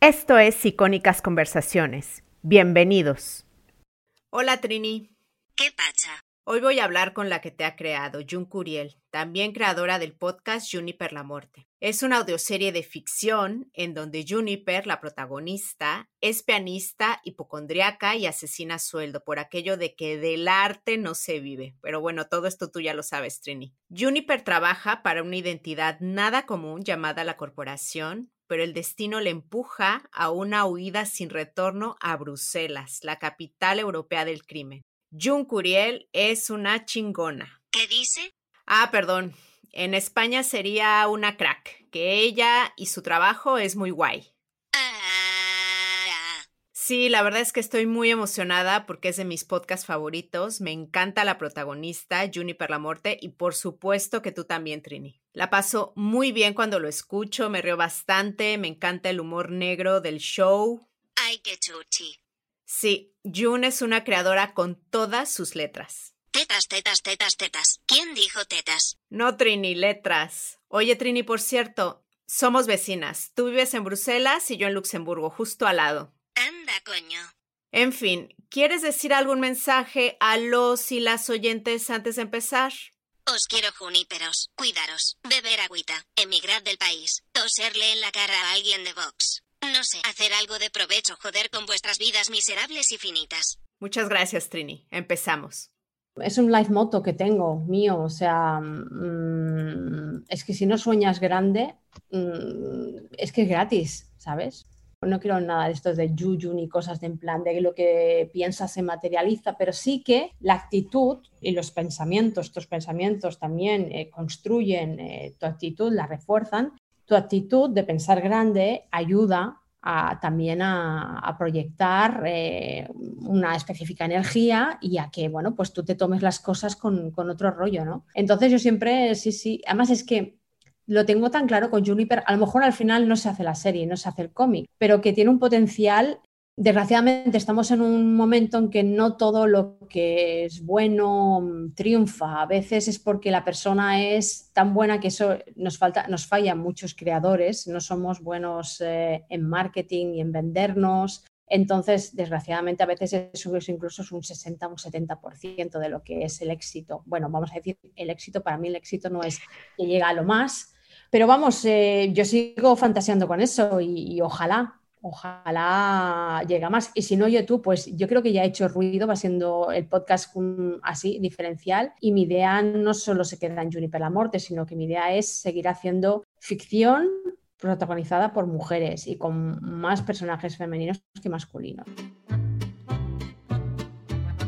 Esto es Icónicas Conversaciones. Bienvenidos. Hola Trini. ¿Qué pasa? Hoy voy a hablar con la que te ha creado, Jun Curiel, también creadora del podcast Juniper la Muerte. Es una audioserie de ficción en donde Juniper, la protagonista, es pianista, hipocondriaca y asesina a sueldo por aquello de que del arte no se vive. Pero bueno, todo esto tú ya lo sabes, Trini. Juniper trabaja para una identidad nada común llamada la corporación, pero el destino le empuja a una huida sin retorno a Bruselas, la capital europea del crimen. Jun Curiel es una chingona. ¿Qué dice? Ah, perdón. En España sería una crack, que ella y su trabajo es muy guay. Sí, la verdad es que estoy muy emocionada porque es de mis podcasts favoritos. Me encanta la protagonista, Juniper Lamorte, y por supuesto que tú también, Trini. La paso muy bien cuando lo escucho, me río bastante, me encanta el humor negro del show. ay, qué chuchi. Sí, Jun es una creadora con todas sus letras. Tetas, tetas, tetas, tetas. ¿Quién dijo tetas? No, Trini, letras. Oye, Trini, por cierto, somos vecinas. Tú vives en Bruselas y yo en Luxemburgo, justo al lado. Anda, coño. En fin, ¿quieres decir algún mensaje a los y las oyentes antes de empezar? Os quiero juníperos. Cuidaros. Beber agüita. Emigrad del país. Toserle en la cara a alguien de Vox. No sé, hacer algo de provecho, joder con vuestras vidas miserables y finitas. Muchas gracias, Trini. Empezamos. Es un life motto que tengo mío, o sea, mm, es que si no sueñas grande, mm, es que es gratis, ¿sabes? No quiero nada de estos de yuyu ni cosas de en plan de lo que piensas se materializa, pero sí que la actitud y los pensamientos, tus pensamientos también eh, construyen eh, tu actitud, la refuerzan. Tu actitud de pensar grande ayuda también a, a proyectar eh, una específica energía y a que, bueno, pues tú te tomes las cosas con, con otro rollo, ¿no? Entonces yo siempre, sí, sí, además es que lo tengo tan claro con Juniper, a lo mejor al final no se hace la serie, no se hace el cómic, pero que tiene un potencial. Desgraciadamente estamos en un momento en que no todo lo que es bueno mm, triunfa. A veces es porque la persona es tan buena que eso nos falta, nos fallan muchos creadores, no somos buenos eh, en marketing y en vendernos. Entonces, desgraciadamente, a veces eso es incluso es un 60 un 70% de lo que es el éxito. Bueno, vamos a decir, el éxito, para mí el éxito no es que llega a lo más, pero vamos, eh, yo sigo fantaseando con eso y, ojalá, ojalá llegue a más. Y si no, YouTube, pues yo creo que ya he hecho ruido, va siendo el podcast un- así, diferencial. Y mi idea no solo se queda en Juniper la Morte, sino que mi idea es seguir haciendo ficción protagonizada por mujeres y con más personajes femeninos que masculinos.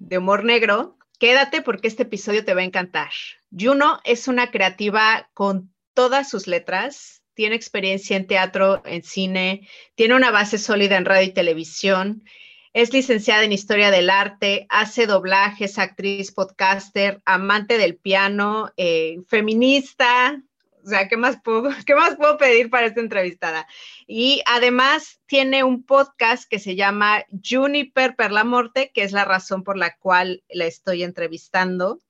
de humor negro, quédate porque este episodio te va a encantar. Juno es una creativa con todas sus letras, tiene experiencia en teatro, en cine, tiene una base sólida en radio y televisión, es licenciada en historia del arte, hace doblajes, actriz, podcaster, amante del piano, eh, feminista. O sea, ¿qué más, puedo, ¿qué más puedo pedir para esta entrevistada? Y además tiene un podcast que se llama Juniper Perlamorte, que es la razón por la cual la estoy entrevistando,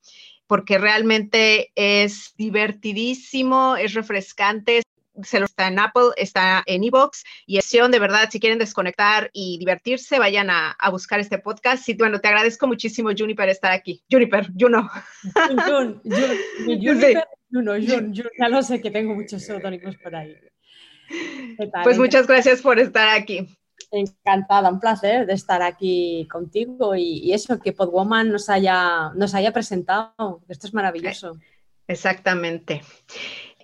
porque realmente es divertidísimo, es refrescante. Se lo está en Apple, está en Evox y acción de verdad, si quieren desconectar y divertirse, vayan a, a buscar este podcast. Y bueno, te agradezco muchísimo, Juniper, estar aquí. Juniper, Juno. Jun, Jun, Juniper, Juno, Jun, Jun, ya lo sé que tengo muchos seudónimos por ahí. Pues muchas gracias por estar aquí. Encantada, un placer de estar aquí contigo y, y eso, que Podwoman nos haya, nos haya presentado. Esto es maravilloso. Exactamente.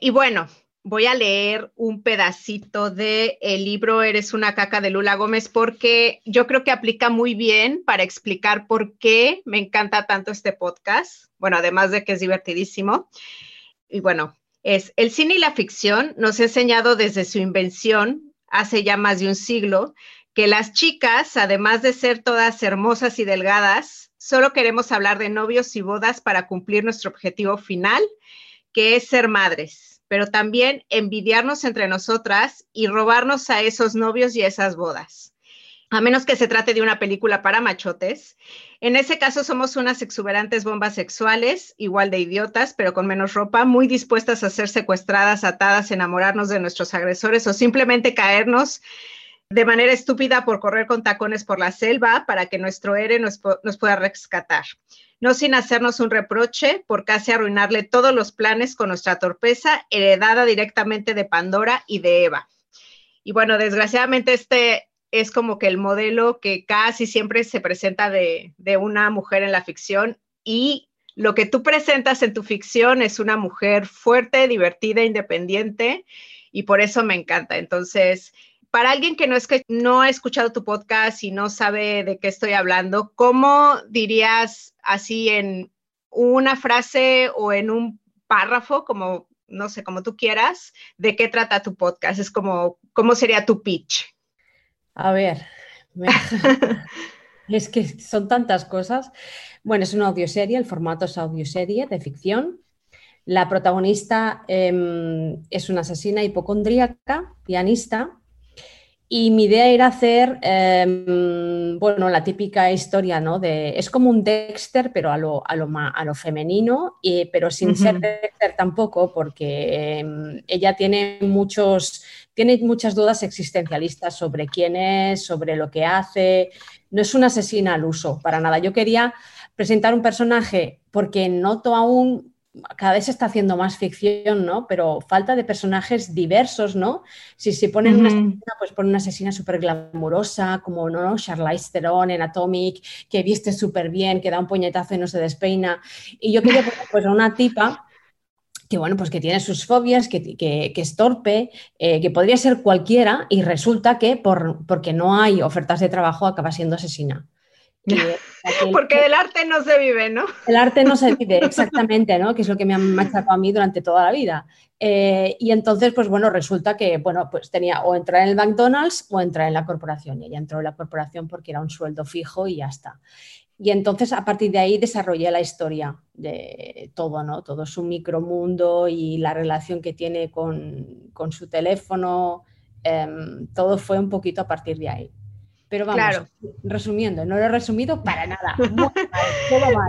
Y bueno, voy a leer un pedacito del el libro Eres una caca de Lula Gómez porque yo creo que aplica muy bien para explicar por qué me encanta tanto este podcast. Bueno, además de que es divertidísimo. Y bueno, es el cine y la ficción nos ha enseñado desde su invención hace ya más de un siglo, que las chicas, además de ser todas hermosas y delgadas, solo queremos hablar de novios y bodas para cumplir nuestro objetivo final, que es ser madres, pero también envidiarnos entre nosotras y robarnos a esos novios y esas bodas a menos que se trate de una película para machotes. En ese caso somos unas exuberantes bombas sexuales, igual de idiotas, pero con menos ropa, muy dispuestas a ser secuestradas, atadas, enamorarnos de nuestros agresores o simplemente caernos de manera estúpida por correr con tacones por la selva para que nuestro héroe nos, nos pueda rescatar. No sin hacernos un reproche por casi arruinarle todos los planes con nuestra torpeza heredada directamente de Pandora y de Eva. Y bueno, desgraciadamente este es como que el modelo que casi siempre se presenta de, una mujer en la ficción y lo que tú presentas en tu ficción es una mujer fuerte, divertida, independiente y por eso me encanta. Entonces, para alguien que no, es que no ha escuchado tu podcast y no sabe de qué estoy hablando, ¿cómo dirías así en una frase o en un párrafo, como no sé, como tú quieras, de qué trata tu podcast? Es como, ¿cómo sería tu pitch? A ver, es que son tantas cosas. Bueno, es una audioserie, el formato es audioserie de ficción. La protagonista em, es una asesina hipocondríaca, pianista, y mi idea era hacer, em, bueno, la típica historia, ¿no? De, es como un Dexter, pero a lo, a lo, a lo femenino, y, pero sin ser Dexter tampoco, porque em, ella tiene muchos, tiene muchas dudas existencialistas sobre quién es, sobre lo que hace. No es una asesina al uso, para nada. Yo quería presentar un personaje porque noto aún cada vez se está haciendo más ficción, ¿no? Pero falta de personajes diversos, ¿no? Si se ponen una asesina, pues ponen una asesina súper glamurosa, como, ¿no? Charlize Theron en Atomic, que viste súper bien, que da un puñetazo y no se despeina. Y yo quería poner, pues, a una tipa que bueno, pues que tiene sus fobias, que, que, es torpe, eh, que podría ser cualquiera y resulta que por, porque no hay ofertas de trabajo acaba siendo asesina. porque del arte no se vive, ¿no? El arte no se vive, exactamente, ¿no? Que es lo que me ha machacado a mí durante toda la vida. Eh, y entonces, pues bueno, resulta que, bueno, pues tenía o entrar en el McDonald's o entrar en la corporación. Y ella entró en la corporación porque era un sueldo fijo y ya está. Y entonces a partir de ahí desarrollé la historia de todo, ¿no? Todo su micromundo y la relación que tiene con, su teléfono. Em, todo fue un poquito a partir de ahí. Pero vamos, resumiendo, no lo he resumido para nada. no,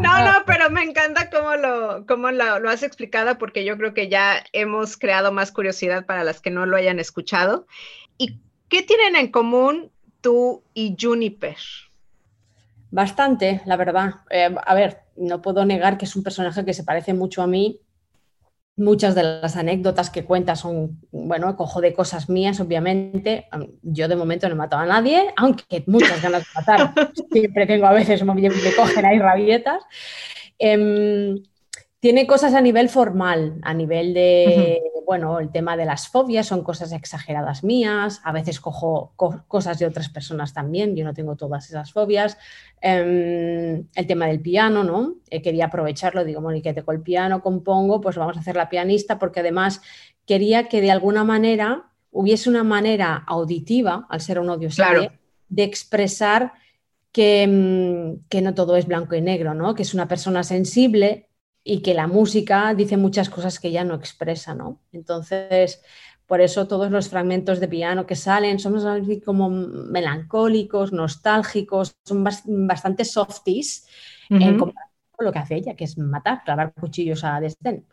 no, pero me encanta cómo, lo, cómo lo, lo, has explicado porque yo creo que ya hemos creado más curiosidad para las que no lo hayan escuchado. ¿Y qué tienen en común tú y Juniper? Bastante, la verdad. Eh, a ver, no puedo negar que es un personaje que se parece mucho a mí. Muchas de las anécdotas que cuenta son, bueno, cojo de cosas mías, obviamente. Yo de momento no he matado a nadie, aunque muchas ganas de matar. Siempre tengo a veces, me, cogen ahí rabietas. Em, tiene cosas a nivel formal, a nivel de, bueno, el tema de las fobias son cosas exageradas mías, a veces cojo cosas de otras personas también, yo no tengo todas esas fobias. Em, el tema del piano, ¿no? Eh, quería aprovecharlo, digo, que tengo el piano, compongo, pues vamos a hacer la pianista, porque además quería que de alguna manera hubiese una manera auditiva, al ser un audio de expresar que, em, que no todo es blanco y negro, ¿no? Que es una persona sensible y que la música dice muchas cosas que ella no expresa, ¿no? Entonces, por eso todos los fragmentos de piano que salen son así como melancólicos, nostálgicos, son bastante softies en comparación con lo que hace ella, que es matar, clavar cuchillos a desdén.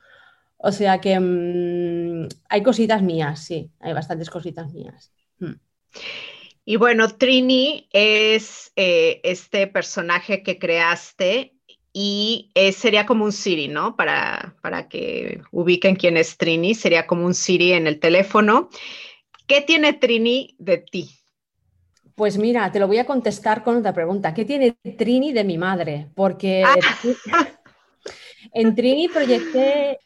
O sea que mm, hay cositas mías, sí, hay bastantes cositas mías. Mm. Y bueno, Trini es eh, este personaje que creaste y eh, sería como un Siri, ¿no? Para, para que ubiquen quién es Trini, sería como un Siri en el teléfono. ¿Qué tiene Trini de ti? Pues mira, te lo voy a contestar con otra pregunta. ¿Qué tiene Trini de mi madre? Porque ah. en Trini proyecté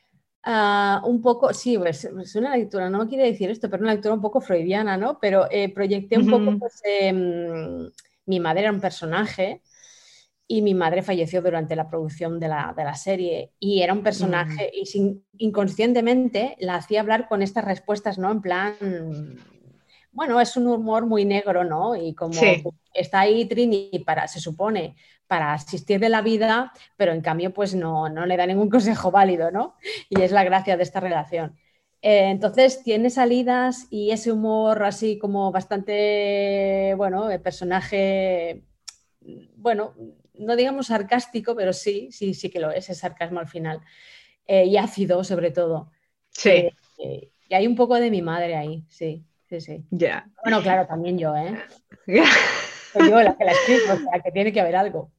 ah, un poco, sí, pues, es una lectura, no quiere decir esto, pero una lectura un poco freudiana, ¿no? Pero eh, proyecté un poco, pues, em, mi madre era un personaje y mi madre falleció durante la producción de la, de la serie y era un personaje y sin, inconscientemente la hacía hablar con estas respuestas, ¿no? En plan, bueno, es un humor muy negro, ¿no? Y como está ahí Trini para, se supone, para asistir de la vida, pero en cambio, pues no, no le da ningún consejo válido, ¿no? Y es la gracia de esta relación. Eh, entonces tiene salidas y ese humor así como bastante, bueno, el personaje, bueno, no digamos sarcástico, pero sí, sí, sí que lo es, es sarcasmo al final. Eh, y ácido sobre todo. Sí. Eh, y hay un poco de mi madre ahí, sí, sí, sí. Ya. Bueno, claro, también yo, ¿eh? Soy yo la que la escribo, o sea, que tiene que haber algo.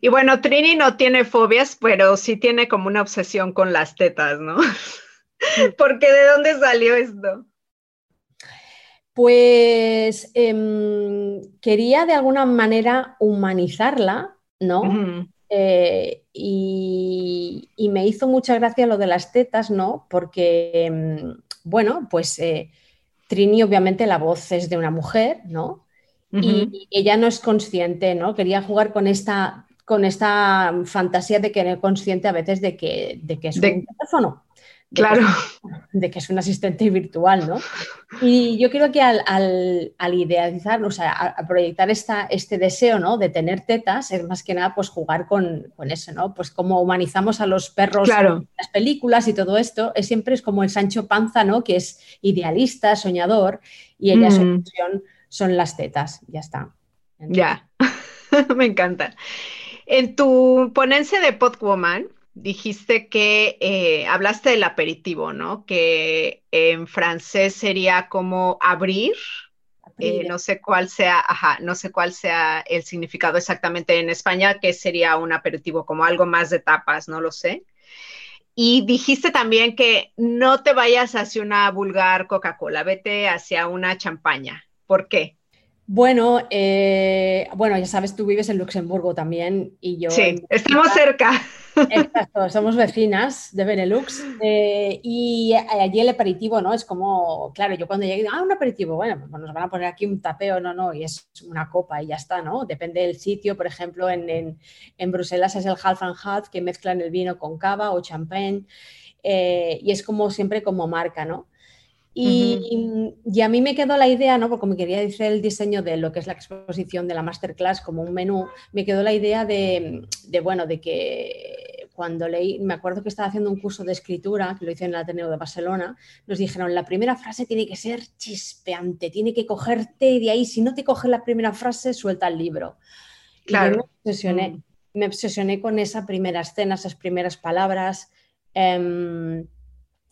Y bueno, Trini no tiene fobias, pero sí tiene como una obsesión con las tetas, ¿no? Porque ¿de dónde salió esto? Pues em, quería de alguna manera humanizarla, ¿no? Eh, y, me hizo mucha gracia lo de las tetas, ¿no? Porque, em, bueno, pues eh, Trini obviamente la voz es de una mujer, ¿no? y, ella no es consciente, ¿no? Quería jugar con esta, con esta fantasía de que no es consciente a veces de que, de que es un teléfono. Claro. de que es un asistente virtual, ¿no? Y yo creo que al, al, idealizar, o sea, a, proyectar esta, este deseo, ¿no? De tener tetas, es más que nada, pues jugar con, con eso, ¿no? Pues como humanizamos a los perros en las películas y todo esto, es siempre es como el Sancho Panza, ¿no? Que es idealista, soñador, y ella su mm. son las tetas, ya está. Ya, me encanta. En tu ponencia de Podwoman, dijiste que eh, hablaste del aperitivo, ¿no? Que en francés sería como abrir. Eh, no sé cuál sea, ajá, no sé cuál sea el significado exactamente en España, que sería un aperitivo, como algo más de tapas, no lo sé. Y dijiste también que no te vayas hacia una vulgar Coca-Cola, vete hacia una champaña. ¿Por qué? Bueno, eh, bueno, ya sabes, tú vives en Luxemburgo también y yo. Sí, estamos cerca. Exacto, somos vecinas de Benelux eh, y allí el aperitivo, ¿no? Es como, claro, yo cuando llegué, ah, un aperitivo, bueno, pues nos van a poner aquí un tapeo, no, no, y es una copa y ya está, ¿no? Depende del sitio, por ejemplo, en, Bruselas es el half and half que mezclan el vino con cava o champagne eh, y es como siempre como marca, ¿no? Y, a mí me quedó la idea, ¿no? porque como quería decir el diseño de lo que es la exposición de la masterclass como un menú, me quedó la idea de, bueno, de que cuando leí, me acuerdo que estaba haciendo un curso de escritura, que lo hice en el Ateneo de Barcelona, nos dijeron, la primera frase tiene que ser chispeante, tiene que cogerte de ahí, si no te coge la primera frase, suelta el libro. Claro. me obsesioné, mm. me obsesioné con esa primera escena, esas primeras palabras. Em,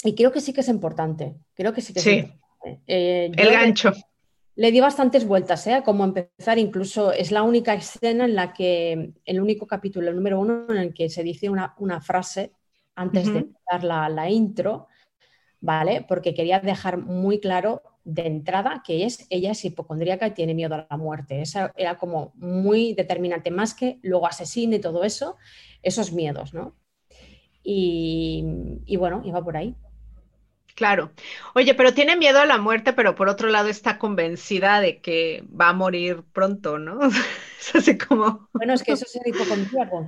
y creo que sí que es importante. Creo que sí que sí. Eh, el gancho. Le, di bastantes vueltas, ¿eh? A cómo empezar. Incluso es la única escena en la que, el único capítulo, el número uno, en el que se dice una, frase antes de empezar la, la, intro, ¿vale? Porque quería dejar muy claro de entrada que es ella es hipocondríaca y tiene miedo a la muerte. Esa era como muy determinante, más que luego asesine y todo eso, esos miedos, ¿no? Y, y bueno, iba por ahí. Claro. Oye, pero tiene miedo a la muerte, pero por otro lado está convencida de que va a morir pronto, ¿no? es así como... Bueno, es que eso es el hipocondríaco.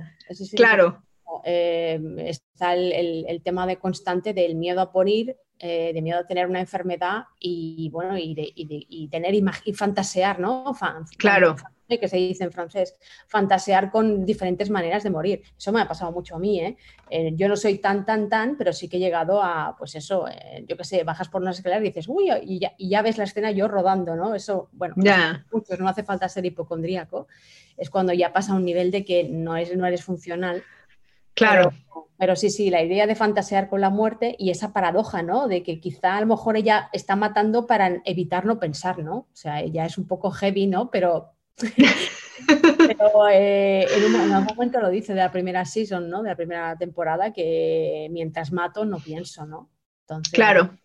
claro. Eh, está el, tema de constante del miedo a morir, eh, de miedo a tener una enfermedad y, bueno, y, de, y, tener y fantasear, ¿no? claro que se dice en francés, fantasear con diferentes maneras de morir. Eso me ha pasado mucho a mí, ¿eh? eh yo no soy tan, tan, tan, pero sí que he llegado a, pues eso, eh, yo qué sé, bajas por una escalera y dices, uy, y ya, y ya, ves la escena yo rodando, ¿no? Eso, bueno, muchos, no hace falta ser hipocondríaco, es cuando ya pasa a un nivel de que no, es, no eres funcional. Claro. Pero, sí, sí, la idea de fantasear con la muerte y esa paradoja, ¿no? De que quizá a lo mejor ella está matando para evitar no pensar, ¿no? O sea, ella es un poco heavy, ¿no? Pero, pero eh, en, un, algún momento lo dice de la primera season, ¿no? De la primera temporada, que mientras mato no pienso, ¿no? Claro.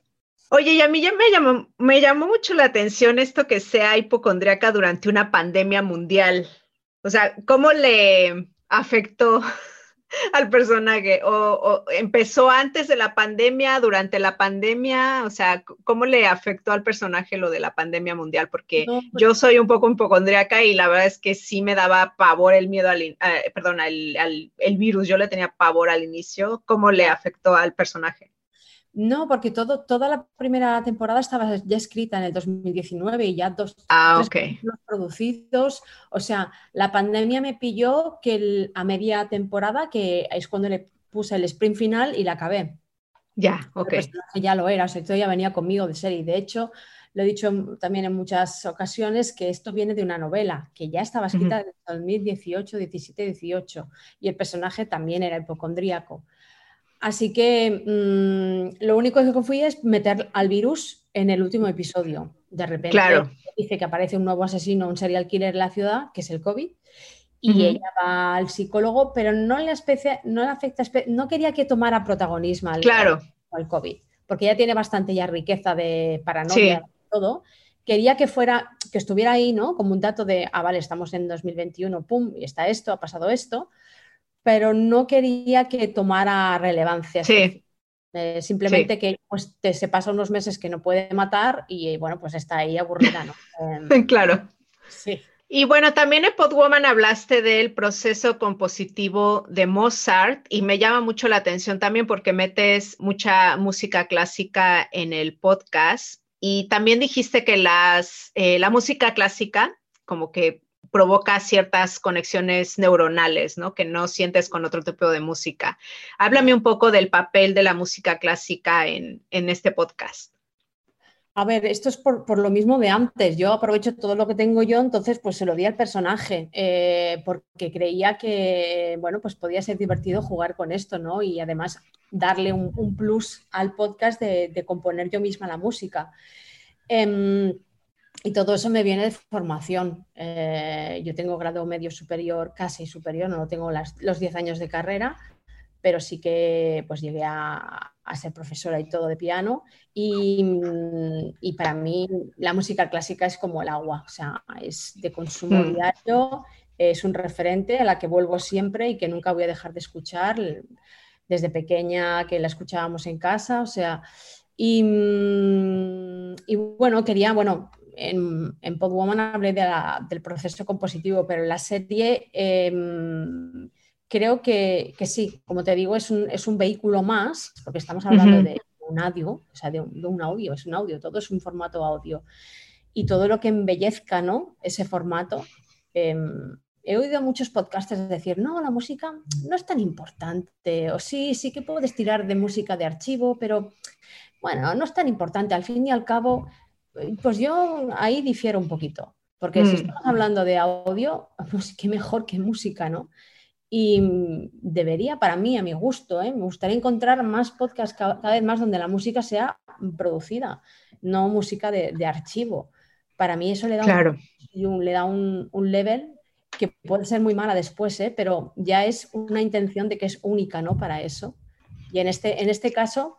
Oye, y a mí ya me llamó, me llamó mucho la atención esto que sea hipocondriaca durante una pandemia mundial. O sea, ¿cómo le afectó al personaje? O, empezó antes de la pandemia, durante la pandemia? O sea, ¿cómo le afectó al personaje lo de la pandemia mundial? Porque pues yo soy un poco hipocondriaca y la verdad es que sí me daba pavor el miedo al, eh, perdón, al, el virus. Yo le tenía pavor al inicio. ¿Cómo le afectó al personaje? No, porque todo, toda la primera temporada estaba ya escrita en el 2019 y ya dos ah, los producidos. O sea, la pandemia me pilló que a media temporada, que es cuando le puse el sprint final y la acabé. Ya, ok. Ya lo era, o sea, esto ya venía conmigo de serie. De hecho, lo he dicho también en muchas ocasiones que esto viene de una novela que ya estaba escrita en 2018, 17, 18 y el personaje también era hipocondríaco. Así que mm, lo único que fui es meter al virus en el último episodio. De repente dice que aparece un nuevo asesino, un serial killer en la ciudad, que es el COVID, y ella va al psicólogo, pero no le, no le afecta, no quería que tomara protagonismo al, claro. al COVID, porque ya tiene bastante ya riqueza de paranoia y todo. Quería que fuera, que estuviera ahí, ¿no? Como un dato de, ah, vale, estamos en 2021, pum, y está esto, ha pasado esto, pero no quería que tomara relevancia. Sí. Eh, simplemente que pues, te, se pasa unos meses que no puede matar y bueno, pues está ahí aburrida, ¿no? Em, claro. Sí. Y bueno, también en Podwoman hablaste del proceso compositivo de Mozart y me llama mucho la atención también porque metes mucha música clásica en el podcast y también dijiste que las, eh, la música clásica como que provoca ciertas conexiones neuronales, ¿no? Que no sientes con otro tipo de música. Háblame un poco del papel de la música clásica en, este podcast. A ver, esto es por, lo mismo de antes. Yo aprovecho todo lo que tengo yo, entonces pues se lo di al personaje, eh, porque creía que, bueno, pues podía ser divertido jugar con esto, ¿no? Y además darle un, plus al podcast de, componer yo misma la música. Em, y todo eso me viene de formación. Eh, yo tengo grado medio superior, casi superior, no tengo los 10 años de carrera, pero sí que pues llegué a, ser profesora y todo de piano. Y, y, para mí la música clásica es como el agua, o sea, es de consumo hmm. diario, es un referente a la que vuelvo siempre y que nunca voy a dejar de escuchar desde pequeña que la escuchábamos en casa, o sea, y, y bueno, quería, bueno, en, en Podwoman hablé del proceso compositivo, pero en la serie em, creo que, sí, como te digo, es un, es un vehículo más, porque estamos hablando de un audio, o sea, de un, audio, es un audio, todo es un formato audio. Y todo lo que embellezca ¿no? ese formato. Em, he oído a muchos podcasters decir, no, la música no es tan importante, o sí, sí que puedes tirar de música de archivo, pero bueno, no es tan importante. Al fin y al cabo, pues yo ahí difiero un poquito, porque si mm. estamos hablando de audio, pues qué mejor que música, ¿no? Y debería, para mí, a mi gusto, ¿eh? me gustaría encontrar más podcasts cada, vez más donde la música sea producida, no música de, archivo. Para mí eso le da, un, le da un, level que puede ser muy mala después, ¿eh? pero ya es una intención de que es única ¿no? para eso. Y en este, en este caso,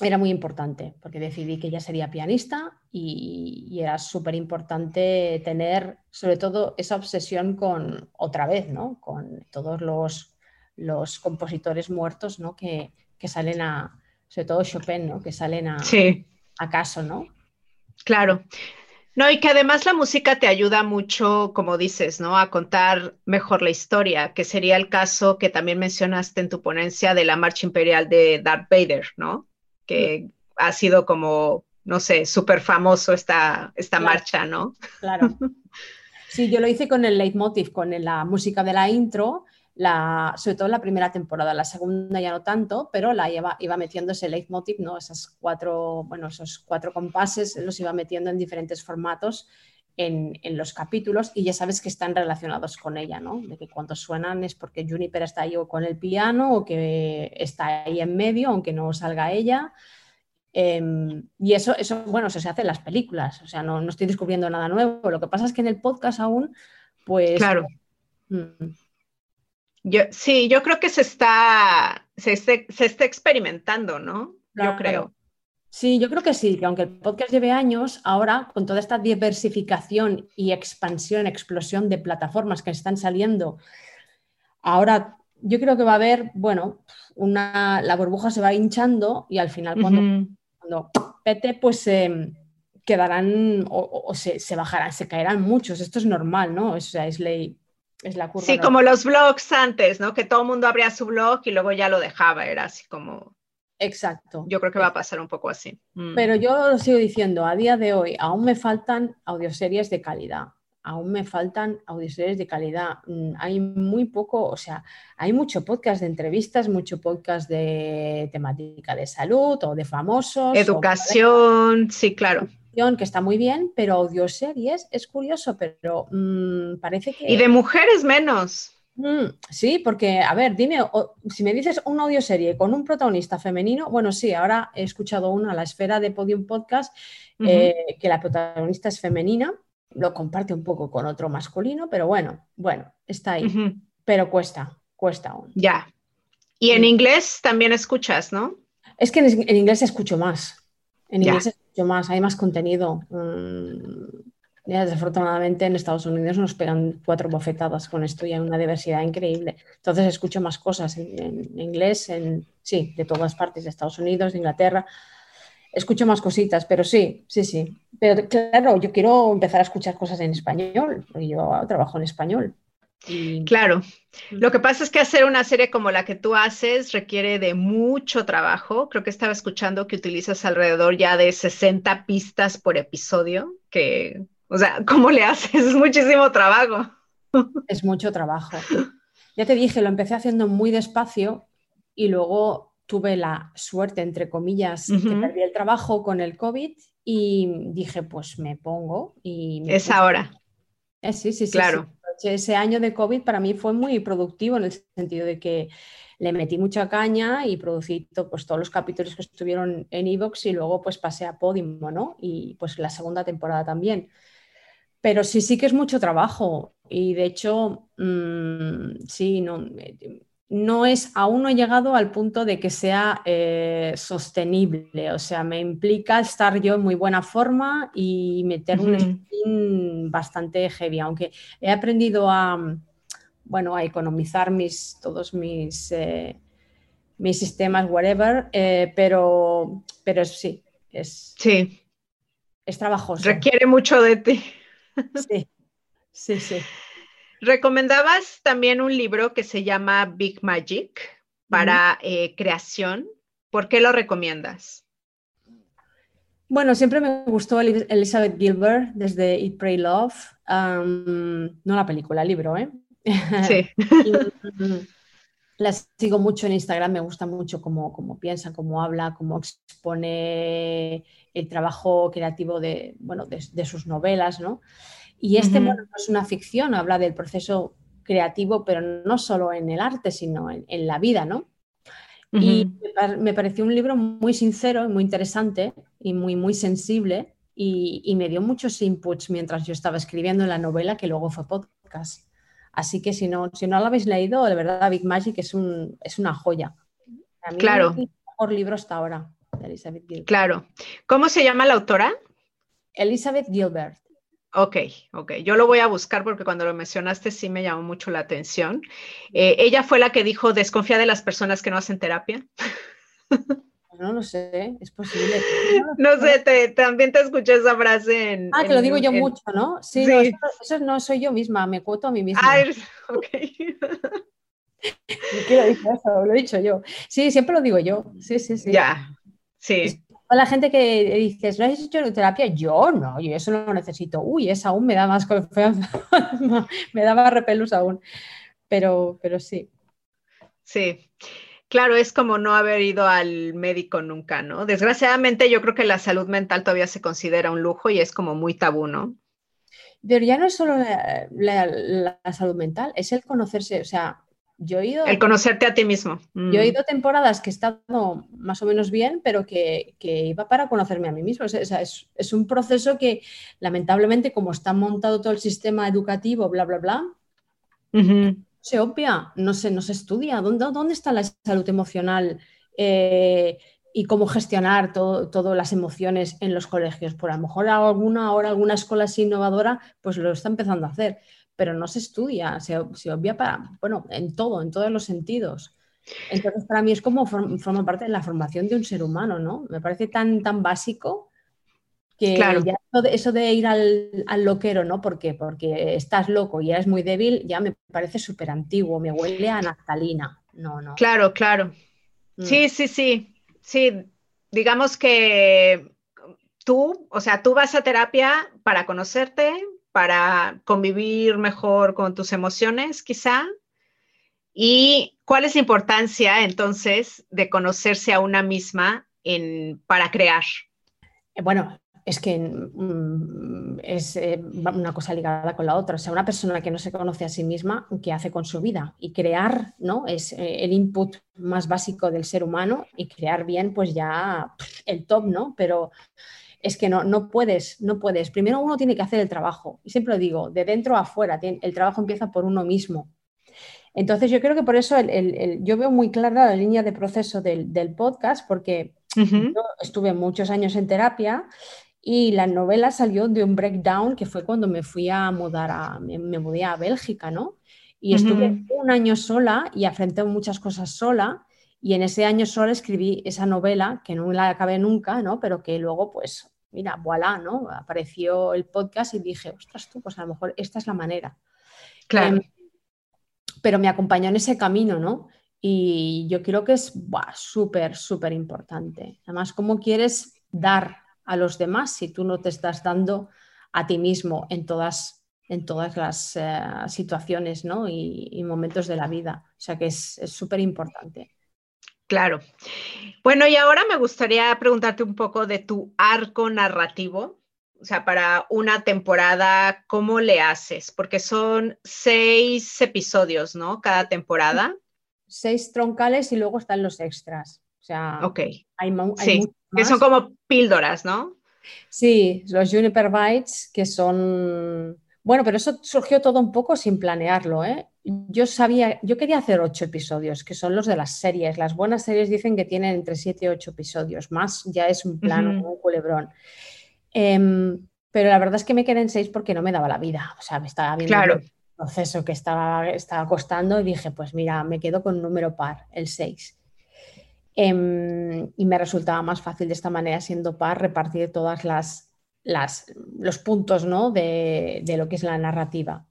era muy importante porque decidí que ella sería pianista y, era súper importante tener sobre todo esa obsesión con otra vez, ¿no? Con todos los, los compositores muertos, ¿no? Que, salen a, sobre todo Chopin, ¿no? Que salen a, sí. a caso, ¿no? Claro. No, y que además la música te ayuda mucho, como dices, ¿no? A contar mejor la historia, que sería el caso que también mencionaste en tu ponencia de la marcha imperial de Darth Vader, ¿no? Que ha sido como, no sé, súper famoso esta, esta marcha, ¿no? Claro. Sí, yo lo hice con el leitmotiv, con la música de la intro, la, sobre todo en la primera temporada, la segunda ya no tanto, pero la iba, iba metiendo ese leitmotiv, ¿no? Esas cuatro, bueno, esos cuatro compases los iba metiendo en diferentes formatos en, los capítulos y ya sabes que están relacionados con ella, ¿no? De que cuando suenan es porque Juniper está ahí o con el piano o que está ahí en medio, aunque no salga ella. Em, y eso, eso, bueno, eso se hace en las películas, o sea, no, no, estoy descubriendo nada nuevo. Lo que pasa es que en el podcast aún, pues... Claro. Mm. Yo, sí, yo creo que se está, se, está experimentando, ¿no? yo creo. Sí, yo creo que sí, que aunque el podcast lleve años, ahora con toda esta diversificación y expansión, explosión de plataformas que están saliendo, ahora yo creo que va a haber, bueno, una, la burbuja se va hinchando y al final cuando, cuando pete, pues quedarán o, se, bajarán, se caerán muchos. Esto es normal, ¿no? O sea, es ley, es la curva. Sí, como los blogs antes, ¿no? Que todo el mundo abría su blog y luego ya lo dejaba, era así como Exacto. Yo creo que va a pasar un poco así. Mm. Pero yo lo sigo diciendo, a día de hoy aún me faltan audioseries de calidad. Aún me faltan audioseries de calidad. Mm, Hay muy poco, o sea, hay mucho podcast de entrevistas, mucho podcast de temática de salud o de famosos. o- Educación, sí, claro. que está muy bien, pero audioseries es curioso, pero mm, parece que... Y de mujeres menos. Mm, sí, porque, a ver, dime, o- si me dices una audioserie con un protagonista femenino, bueno, sí, ahora he escuchado una, La Esfera de Podium Podcast, eh, que la protagonista es femenina, lo comparte un poco con otro masculino, pero bueno, bueno, está ahí, pero cuesta, cuesta aún. Ya. Y en inglés también escuchas, ¿no? Es que en, en inglés escucho más, en Ya. inglés escucho más, hay más contenido. Mm, ya, desafortunadamente en Estados Unidos nos pegan cuatro bofetadas con esto y hay una diversidad increíble. Entonces escucho más cosas en, en inglés, en, sí, de todas partes, de Estados Unidos, de Inglaterra. Escucho más cositas, pero sí, sí, sí. Pero claro, yo quiero empezar a escuchar cosas en español, porque yo trabajo en español. Y- Claro. Lo que pasa es que hacer una serie como la que tú haces requiere de mucho trabajo. Creo que estaba escuchando que utilizas alrededor ya de 60 pistas por episodio, que, o sea, ¿cómo le haces? Es muchísimo trabajo. Es mucho trabajo. Ya te dije, lo empecé haciendo muy despacio y luego tuve la suerte, entre comillas, que Ujú. perdí el trabajo con el COVID y dije, pues me pongo y me Es ahora. Eh, sí, sí, sí, Claro. sí. Ese año de COVID para mí fue muy productivo en el sentido de que le metí mucha caña y producí pues, todos los capítulos que estuvieron en Evox y luego pues pasé a Podimo, ¿no? Y pues la segunda temporada también. Pero sí, sí que es mucho trabajo. Y de hecho, mm, sí, no, eh, no es, aún no he llegado al punto de que sea eh, sostenible, o sea, me implica estar yo en muy buena forma y meter un spin bastante heavy, aunque he aprendido a, bueno, a economizar mis, todos mis, eh, mis sistemas, whatever, eh, pero, pero sí, es, Sí, es trabajoso. requiere mucho de ti. Sí, sí, sí. Recomendabas también un libro que se llama Big Magic para eh, creación. ¿Por qué lo recomiendas? Bueno, siempre me gustó Eli- Elizabeth Gilbert desde Eat, Pray, Love. Um, no la película, el libro, ¿eh? Sí. Y, mm, la sigo mucho en Instagram, me gusta mucho cómo, cómo piensa, cómo habla, cómo expone el trabajo creativo de, bueno, de, de sus novelas, ¿no? Y este, bueno, no es una ficción, habla del proceso creativo, pero no solo en el arte, sino en, en la vida, ¿no? Y Ujú. me par- me pareció un libro muy sincero, muy interesante y muy, muy sensible y, y me dio muchos inputs mientras yo estaba escribiendo la novela que luego fue podcast. Así que si no, si no lo habéis leído, de verdad Big Magic es, un, es una joya. Mí, Claro. el mejor libro hasta ahora de Elizabeth Gilbert. Claro. ¿Cómo se llama la autora? Elizabeth Gilbert. Ok, ok. Yo lo voy a buscar porque cuando lo mencionaste sí me llamó mucho la atención. Eh, ella fue la que dijo, desconfía de las personas que no hacen terapia. No lo sé, es posible. No sé, te- también te escuché esa frase en... Ah, que en- lo digo yo en- mucho, ¿no? Sí, no, Sí. eso, eso no soy yo misma, me cuoto a mí misma. Ah, ok. ¿Quién lo dice eso? Lo he dicho yo. Sí, siempre lo digo yo. Sí, sí, sí. Ya, sí. Toda la gente que dices, ¿no has hecho terapia? Yo no, yo eso no lo necesito. Uy, esa aún me da más confianza, me da más repelús aún. Pero, pero sí. Sí, claro, es como no haber ido al médico nunca, ¿no? Desgraciadamente yo creo que la salud mental todavía se considera un lujo y es como muy tabú, ¿no? Pero ya no es solo la, la- la salud mental, es el conocerse. O sea, yo he ido, El conocerte a ti mismo. Mm. yo he ido temporadas que he estado más o menos bien, pero que, que iba para conocerme a mí mismo. O sea, es, es un proceso que, lamentablemente, como está montado todo el sistema educativo, bla, bla, bla, Ujú. Se obvia, no se, no se estudia. ¿Dónde, dónde está la salud emocional eh, y cómo gestionar todo- todas las emociones en los colegios? Por a lo mejor alguna ahora alguna escuela así innovadora pues lo está empezando a hacer, pero no se estudia, se, se obvia para, bueno, en todo, en todos los sentidos. Entonces, para mí es como form- forma parte de la formación de un ser humano, ¿no? Me parece tan, tan básico que Claro. ya eso de, ir al, al loquero, ¿no? ¿Por qué? Porque estás loco y eres muy débil, ya me parece súper antiguo, me huele a naftalina. No, no. Claro, claro. Mm. Sí, sí, sí. sí, digamos que tú, o sea, tú vas a terapia para conocerte, para convivir mejor con tus emociones, quizá. ¿Y cuál es la importancia entonces de conocerse a una misma en, para crear? Bueno, es que mm, es eh, una cosa ligada con la otra. O sea, una persona que no se conoce a sí misma, ¿qué hace con su vida? Y crear, ¿no? Es eh, el input más básico del ser humano y crear bien, pues ya el top, ¿no? Pero es que no, no puedes, no puedes. Primero uno tiene que hacer el trabajo. Y siempre lo digo, de dentro a afuera, el trabajo empieza por uno mismo. Entonces yo creo que por eso yo veo muy clara la línea de proceso del, podcast, porque yo estuve muchos años en terapia y la novela salió de un breakdown que fue cuando me fui a mudar a, me, mudé a Bélgica, ¿no? Y estuve un año sola y afronté muchas cosas sola. Y en ese año sola escribí esa novela, que no la acabé nunca, ¿no? Pero que luego, pues, mira, voilà, ¿no? Apareció el podcast y dije, ostras, tú, pues a lo mejor esta es la manera. Claro. Em, pero me acompañó en ese camino, ¿no? Y yo creo que es súper, súper importante. Además, ¿cómo quieres dar a los demás si tú no te estás dando a ti mismo en todas, en todas las eh, situaciones ¿no? y, momentos de la vida. O sea que es súper importante. Claro. Bueno, y ahora me gustaría preguntarte un poco de tu arco narrativo. O sea, para una temporada, ¿cómo le haces? Porque son seis episodios, ¿no? Cada temporada. Seis troncales y luego están los extras. O sea, hay, hay que son como píldoras, ¿no? Sí, los Juniper Bytes, que son... Bueno, pero eso surgió todo un poco sin planearlo, ¿eh? Yo sabía, yo quería hacer ocho episodios, que son los de las series. Las buenas series dicen que tienen entre siete y ocho episodios, más ya es un plano, un culebrón. Em, pero la verdad es que me quedé en seis porque no me daba la vida. O sea, me estaba viendo el proceso que estaba, estaba costando y dije, pues mira, me quedo con un número par, el seis. Em, y me resultaba más fácil de esta manera, siendo par, repartir todas las, los puntos ¿no? de, lo que es la narrativa.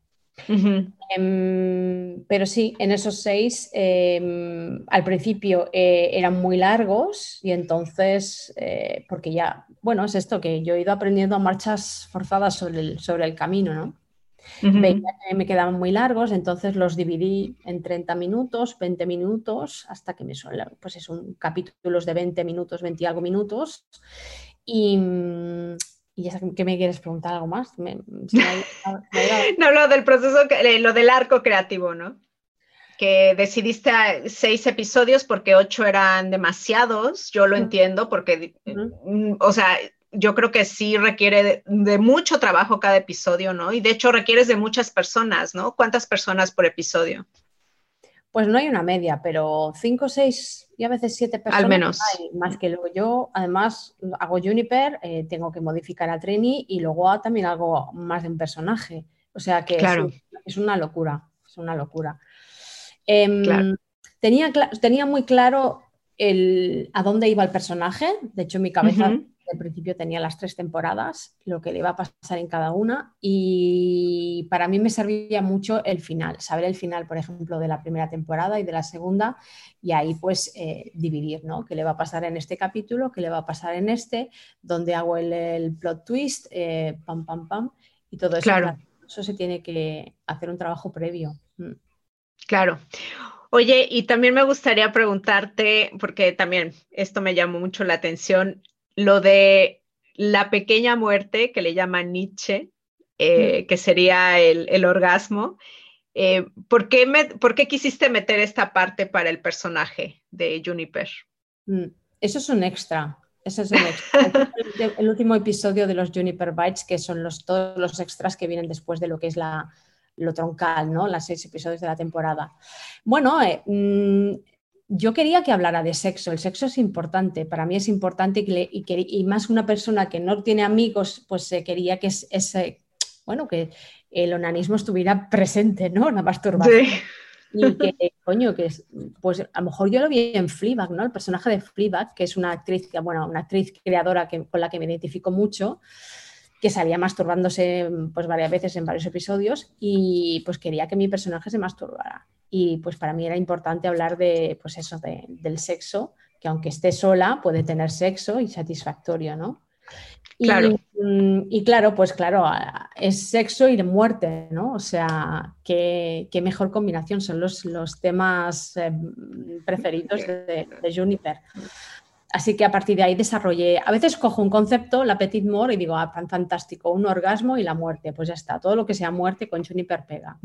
Em, pero sí, en esos seis, em, al principio eh, eran muy largos y entonces, eh, porque ya, bueno, es esto que yo he ido aprendiendo a marchas forzadas sobre el, sobre el camino, ¿no? Me quedaban muy largos, entonces los dividí en 30 minutos, 20 minutos, hasta que me son, pues es un capítulos de 20 minutos, 20 y algo minutos. Y, y ya ¿qué me quieres preguntar algo más? no, lo del proceso, eh, lo del arco creativo, ¿no? Que decidiste seis episodios porque ocho eran demasiados, yo lo entiendo porque, mm, o sea, yo creo que sí requiere de, mucho trabajo cada episodio, ¿no? Y de hecho requieres de muchas personas, ¿no? ¿Cuántas personas por episodio? Pues no hay una media, pero cinco, seis y a veces siete personas. Al menos. más que luego yo, además, hago Juniper, eh, tengo que modificar a Trini y luego también hago más de un personaje. O sea que claro. es, una locura, es una locura. Em, tenía, tenía muy claro el, a dónde iba el personaje. De hecho, mi cabeza al principio tenía las tres temporadas, lo que le iba a pasar en cada una y para mí me servía mucho el final, saber el final, por ejemplo, de la primera temporada y de la segunda y ahí pues eh, dividir, ¿no? ¿Qué le va a pasar en este capítulo? ¿Qué le va a pasar en este? ¿Dónde hago el, plot twist? Eh, pam, pam, pam. Y todo eso. Claro. Eso se tiene que hacer un trabajo previo. Mm. Claro. Oye, y también me gustaría preguntarte, porque también esto me llamó mucho la atención, lo de la pequeña muerte que le llama Nietzsche, eh, que sería el, orgasmo. Eh, ¿por, qué ¿por, qué quisiste meter esta parte para el personaje de Juniper? Mm, eso es un extra. Eso es un extra. el, último episodio de los Juniper Bites, que son los, todos los extras que vienen después de lo que es la, lo troncal, ¿no? Las seis episodios de la temporada. Bueno, eh, mm, yo quería que hablara de sexo. El sexo es importante, para mí es importante y, y, más una persona que no tiene amigos, pues se quería que ese, bueno, que el onanismo estuviera presente, ¿no? La masturbación. Y que, coño, que pues a lo mejor yo lo vi en Fleabag, ¿no? El personaje de Fleabag, que es una actriz, bueno, una actriz creadora que, con la que me identifico mucho, que salía masturbándose pues varias veces en varios episodios y pues quería que mi personaje se masturbara y pues para mí era importante hablar de, pues eso, del sexo, que aunque esté sola puede tener sexo y satisfactorio, ¿no? Y, Claro. mm, y claro, pues claro, es sexo y de muerte, ¿no? O sea, qué, qué mejor combinación, son los, los temas eh, preferidos de, de Juniper. Así que a partir de ahí desarrollé, a veces cojo un concepto, la petit mort, y digo, ah, fan- fantástico, un orgasmo y la muerte, pues ya está, todo lo que sea muerte con Juniper pega.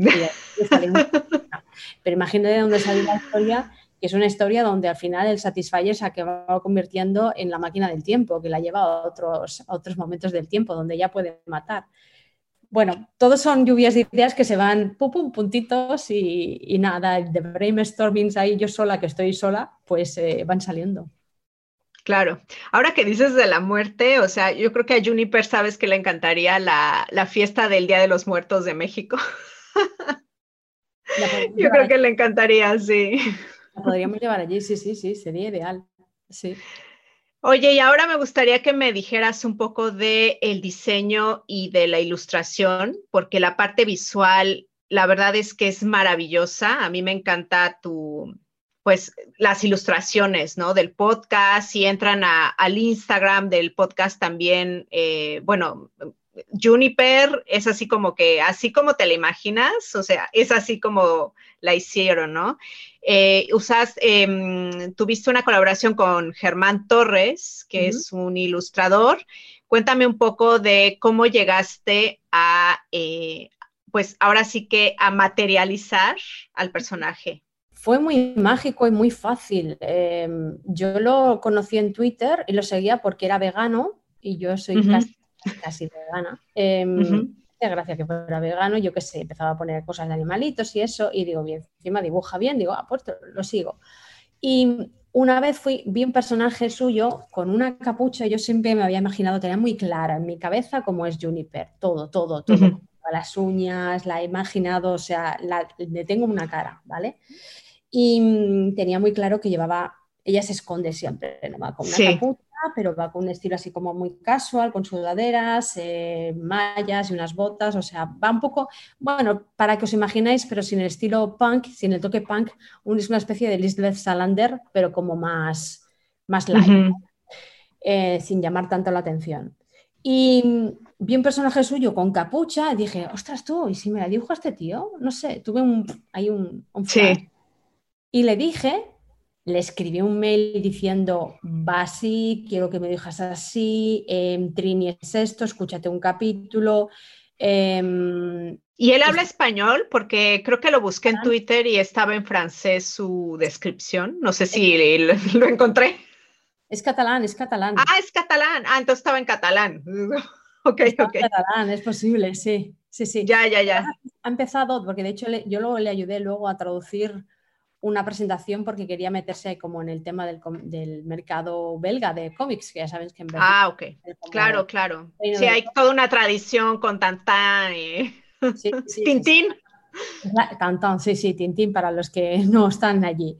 Pero imagínate de dónde salió la historia, que es una historia donde al final el Satisfyer se acaba convirtiendo en la máquina del tiempo, que la lleva a otros, a otros momentos del tiempo, donde ella puede matar. Bueno, todos son lluvias de ideas que se van pum, pum, puntitos y, y nada, de brainstormings ahí yo sola, que estoy sola, pues eh, van saliendo. Claro. Ahora que dices de la muerte, o sea, yo creo que a Juniper sabes que le encantaría la, la fiesta del Día de los Muertos de México. Yo creo allí, que le encantaría, sí. la podríamos llevar allí, sí, sí, sí, sería ideal. Sí. Oye, y ahora me gustaría que me dijeras un poco de el diseño y de la ilustración, porque la parte visual, la verdad es que es maravillosa. A mí me encanta tu, pues, las ilustraciones, ¿no? Del podcast. Si entran a- al Instagram del podcast también, eh, bueno, Juniper es así como que, así como te la imaginas, o sea, es así como la hicieron, ¿no? Eh, usas, em, tuviste una colaboración con Germán Torres, que es un ilustrador. Cuéntame un poco de cómo llegaste a, eh, pues ahora sí que a materializar al personaje. Fue muy mágico y muy fácil. Eh, yo lo conocí en Twitter y lo seguía porque era vegano y yo soy casi, casi vegana. Eh, Ujú. hacía gracia que fuera vegano, yo qué sé, empezaba a poner cosas de animalitos y eso, y digo, bien, encima dibuja bien, digo, ah, pues lo sigo. Y una vez fui, vi un personaje suyo con una capucha, yo siempre me había imaginado, tenía muy clara en mi cabeza cómo es Juniper, todo, todo, todo, las uñas, la he imaginado, o sea, la- le tengo una cara, ¿vale? Y mm, tenía muy claro que llevaba, ella se esconde siempre, ¿no? va con una Sí. capucha, pero va con un estilo así como muy casual, con sudaderas, eh, mallas y unas botas, o sea, va un poco, bueno, para que os imagináis, pero sin el estilo punk, sin el toque punk, un- es una especie de Lisbeth Salander, pero como más, más light, Ujú. eh, sin llamar tanto la atención. Y mm, vi un personaje suyo con capucha y dije, ostras tú, ¿y si me la dibuja este tío? No sé, tuve un, ahí un, un Sí. Y le dije, le escribí un mail diciendo, va así, quiero que me digas así, em, Trini es esto, escúchate un capítulo. em, ¿Y él Es- habla español? Porque creo que lo busqué en Twitter y estaba en francés su descripción. No sé si lo, lo encontré. es catalán, es catalán. Ah, es catalán. Ah, entonces estaba en catalán. Ok, Está en ok. catalán, es posible, sí, sí, sí. Ya, ya, ya. ha empezado, porque de hecho yo luego le ayudé luego a traducir una presentación porque quería meterse como en el tema del, del mercado belga de cómics, que ya sabes que en Bélgica Ah, ok. Claro, claro. Sí, hay toda una tradición con Tantán y Sí, Tintín. sí. La- Tantán, sí, sí, Tintín para los que no están allí.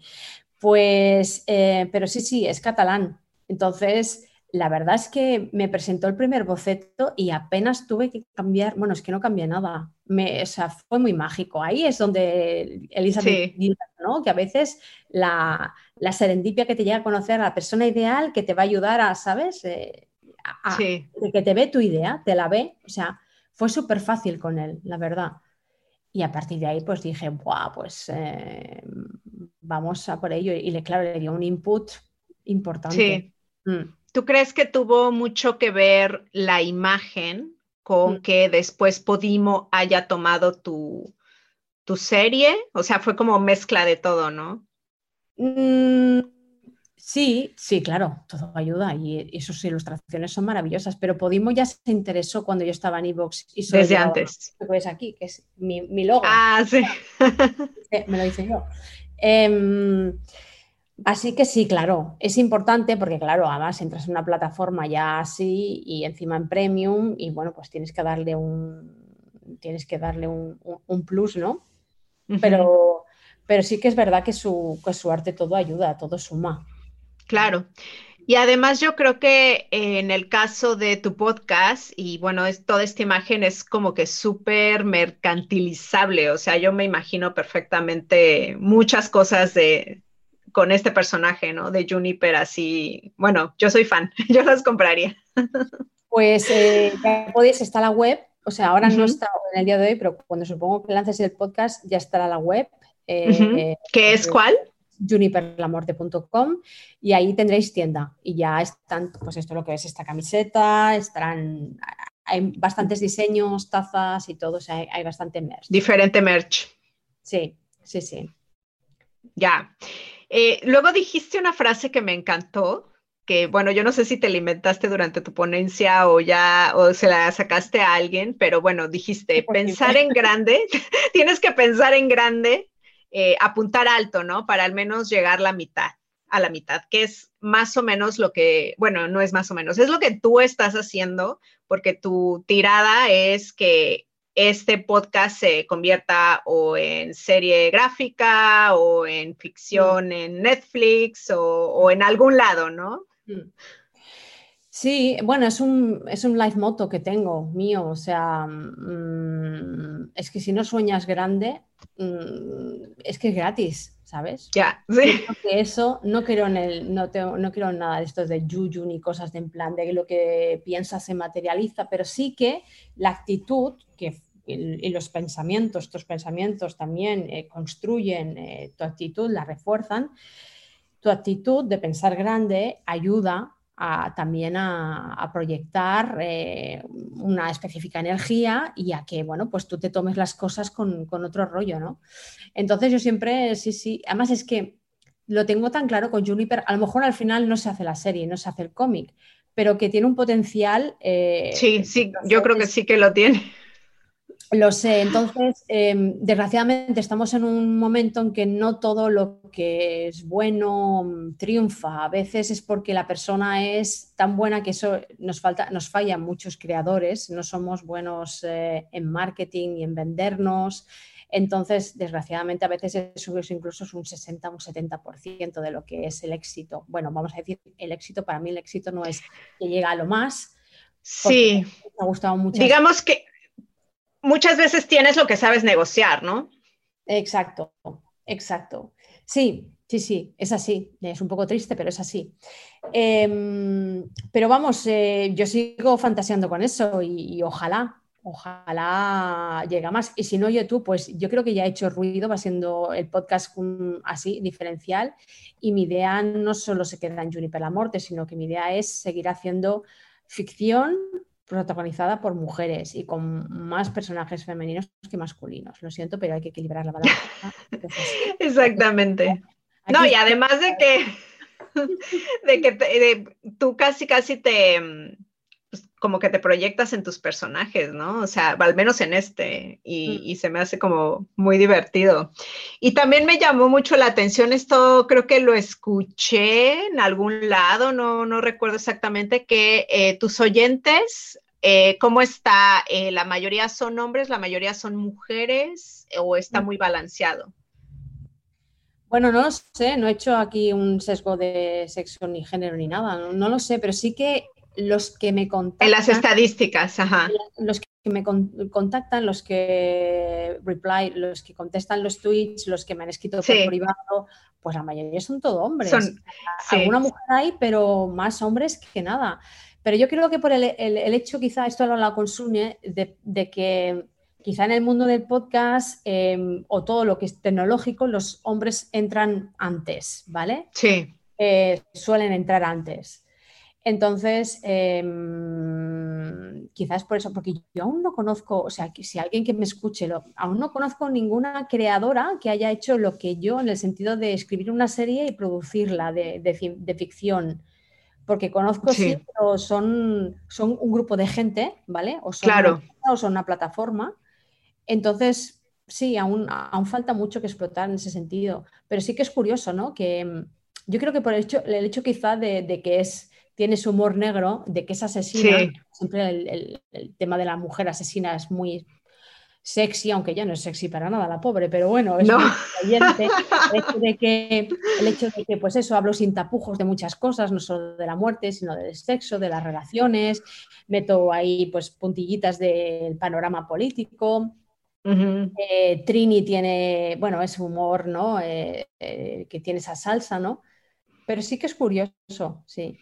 Pues, eh, pero sí, sí, es catalán. Entonces, la verdad es que me presentó el primer boceto y apenas tuve que cambiar, bueno, es que no cambié nada. Me, o sea, fue muy mágico. Ahí es donde Elizabeth Sí. ¿no? Que a veces la, la serendipia que te llega a conocer a la persona ideal que te va a ayudar a, ¿sabes? Eh, a- Sí, que te ve tu idea, te la ve, o sea, fue súper fácil con él, la verdad. Y a partir de ahí, pues dije, Buah, pues eh, vamos a por ello. Y le, claro, le dio un input importante. sí. Mm. ¿Tú crees que tuvo mucho que ver la imagen con Mm. que después Podimo haya tomado tu, tu serie? O sea, fue como mezcla de todo, ¿no? Mm, sí, sí, claro, todo ayuda y, y sus ilustraciones son maravillosas, pero Podimo ya se interesó cuando yo estaba en Evox y Desde antes. lo que ves aquí, que es mi, mi logo. Ah, sí. Me lo hice yo. Em, así que sí, claro, es importante porque, claro, además entras en una plataforma ya así y encima en premium y bueno, pues tienes que darle un, tienes que darle un, un- un plus, ¿no? Pero, pero sí que es verdad que su, que su arte todo ayuda, todo suma. Claro. Y además yo creo que en el caso de tu podcast, y bueno, es, toda esta imagen es como que súper mercantilizable, o sea, yo me imagino perfectamente muchas cosas de con este personaje, ¿no? De Juniper, así, bueno, yo soy fan, yo las compraría. Pues eh, ya podéis, está la web, o sea, ahora no está en el día de hoy, pero cuando supongo que lances el podcast ya estará la web. Eh, ¿Qué es cuál? juniperlamorte.com y ahí tendréis tienda y ya están, pues esto lo que es esta camiseta, estarán, hay bastantes diseños, tazas y todo, o sea, hay, bastante merch. Diferente merch. Sí, sí, sí. Ya. Eh, luego dijiste una frase que me encantó, que bueno, yo no sé si te la inventaste durante tu ponencia o ya, o se la sacaste a alguien, pero bueno, dijiste, pensar en grande, tienes que pensar en grande eh, apuntar alto, ¿no? Para al menos llegar la mitad, a la mitad, que es más o menos lo que, bueno, no es más o menos, es lo que tú estás haciendo, porque tu tirada es que este podcast se convierta o en serie gráfica o en ficción mm. en Netflix o, en algún lado, ¿no? Mm. Sí, bueno, es un, es un life motto que tengo mío, o sea, mm, es que si no sueñas grande, es que es gratis, ¿sabes? Ya, sí. Que eso, no quiero en el, no, no quiero nada de estos de yuyu ni cosas de en plan de que lo que piensas se materializa, pero sí que la actitud que y los pensamientos, estos pensamientos también eh, construyen eh, tu actitud, la refuerzan. Tu actitud de pensar grande ayuda también a, proyectar eh, una específica energía y a que, bueno, pues tú te tomes las cosas con, otro rollo, ¿no? Entonces yo siempre, sí, sí, además es que lo tengo tan claro con Juniper, a lo mejor al final no se hace la serie, no se hace el cómic, pero que tiene un potencial. Sí, sí, yo creo que sí que lo tiene. Lo sé, entonces, em, desgraciadamente estamos en un momento en que no todo lo que es bueno mm, triunfa. A veces es porque la persona es tan buena que eso nos falta, nos fallan muchos creadores, no somos buenos eh, en marketing y en vendernos. Entonces, desgraciadamente, a veces eso, incluso es un 60, un 70% de lo que es el éxito. Bueno, vamos a decir, el éxito, para mí el éxito no es que llega a lo más. Sí. Me ha gustado mucho. Digamos que muchas veces tienes lo que sabes negociar, ¿no? Exacto, exacto. Sí, sí, sí, es así. Es un poco triste, pero es así. Em, pero vamos, eh, yo sigo fantaseando con eso y, ojalá, ojalá llegue más. Y si no, YouTube, pues yo creo que ya he hecho ruido, va siendo el podcast así, diferencial. Y mi idea no solo se queda en Juniper la Morte, sino que mi idea es seguir haciendo ficción protagonizada por mujeres y con más personajes femeninos que masculinos. Lo siento, pero hay que equilibrar la balanza. Exactamente. no, y además de que, de que tú casi, casi te, como que te proyectas en tus personajes, ¿no? O sea, al menos en este, y, mm. y, se me hace como muy divertido. Y también me llamó mucho la atención esto, creo que lo escuché en algún lado, no, no recuerdo exactamente, que eh, tus oyentes, eh, ¿cómo está? Eh, ¿La mayoría son hombres, la mayoría son mujeres o está mm. muy balanceado? Bueno, no lo sé, no he hecho aquí un sesgo de sexo ni género ni nada, no lo sé, pero sí que los que me contactan. En las estadísticas, ajá. Los que me contactan, los que reply, los que contestan los tweets, los que me han escrito por privado, pues la mayoría son todo hombres. Alguna mujer hay, pero más hombres que nada. Pero yo creo que por el, hecho, quizá esto lo la consume, de, que quizá en el mundo del podcast em, o todo lo que es tecnológico, los hombres entran antes, ¿vale? Sí. Eh, suelen entrar antes. Entonces, em, quizás por eso, porque yo aún no conozco, o sea, si alguien que me escuche, aún no conozco ninguna creadora que haya hecho lo que yo en el sentido de escribir una serie y producirla de, ficción. Porque conozco, sí. pero son, son un grupo de gente, ¿vale? O son, claro. una, o son una plataforma. Entonces, sí, aún, aún falta mucho que explotar en ese sentido. Pero sí que es curioso, ¿no? Que em, yo creo que por el hecho, el hecho quizá de que es tiene su humor negro, de que es asesina. Siempre el, tema de la mujer asesina es muy sexy, aunque ya no es sexy para nada la pobre, pero bueno, es muy El hecho de que, el hecho de que, pues eso, hablo sin tapujos de muchas cosas, no solo de la muerte, sino del sexo, de las relaciones, meto ahí pues puntillitas del panorama político. Eh, Trini tiene, bueno, es humor, ¿no? Eh, eh, que tiene esa salsa, ¿no? Pero sí que es curioso, sí.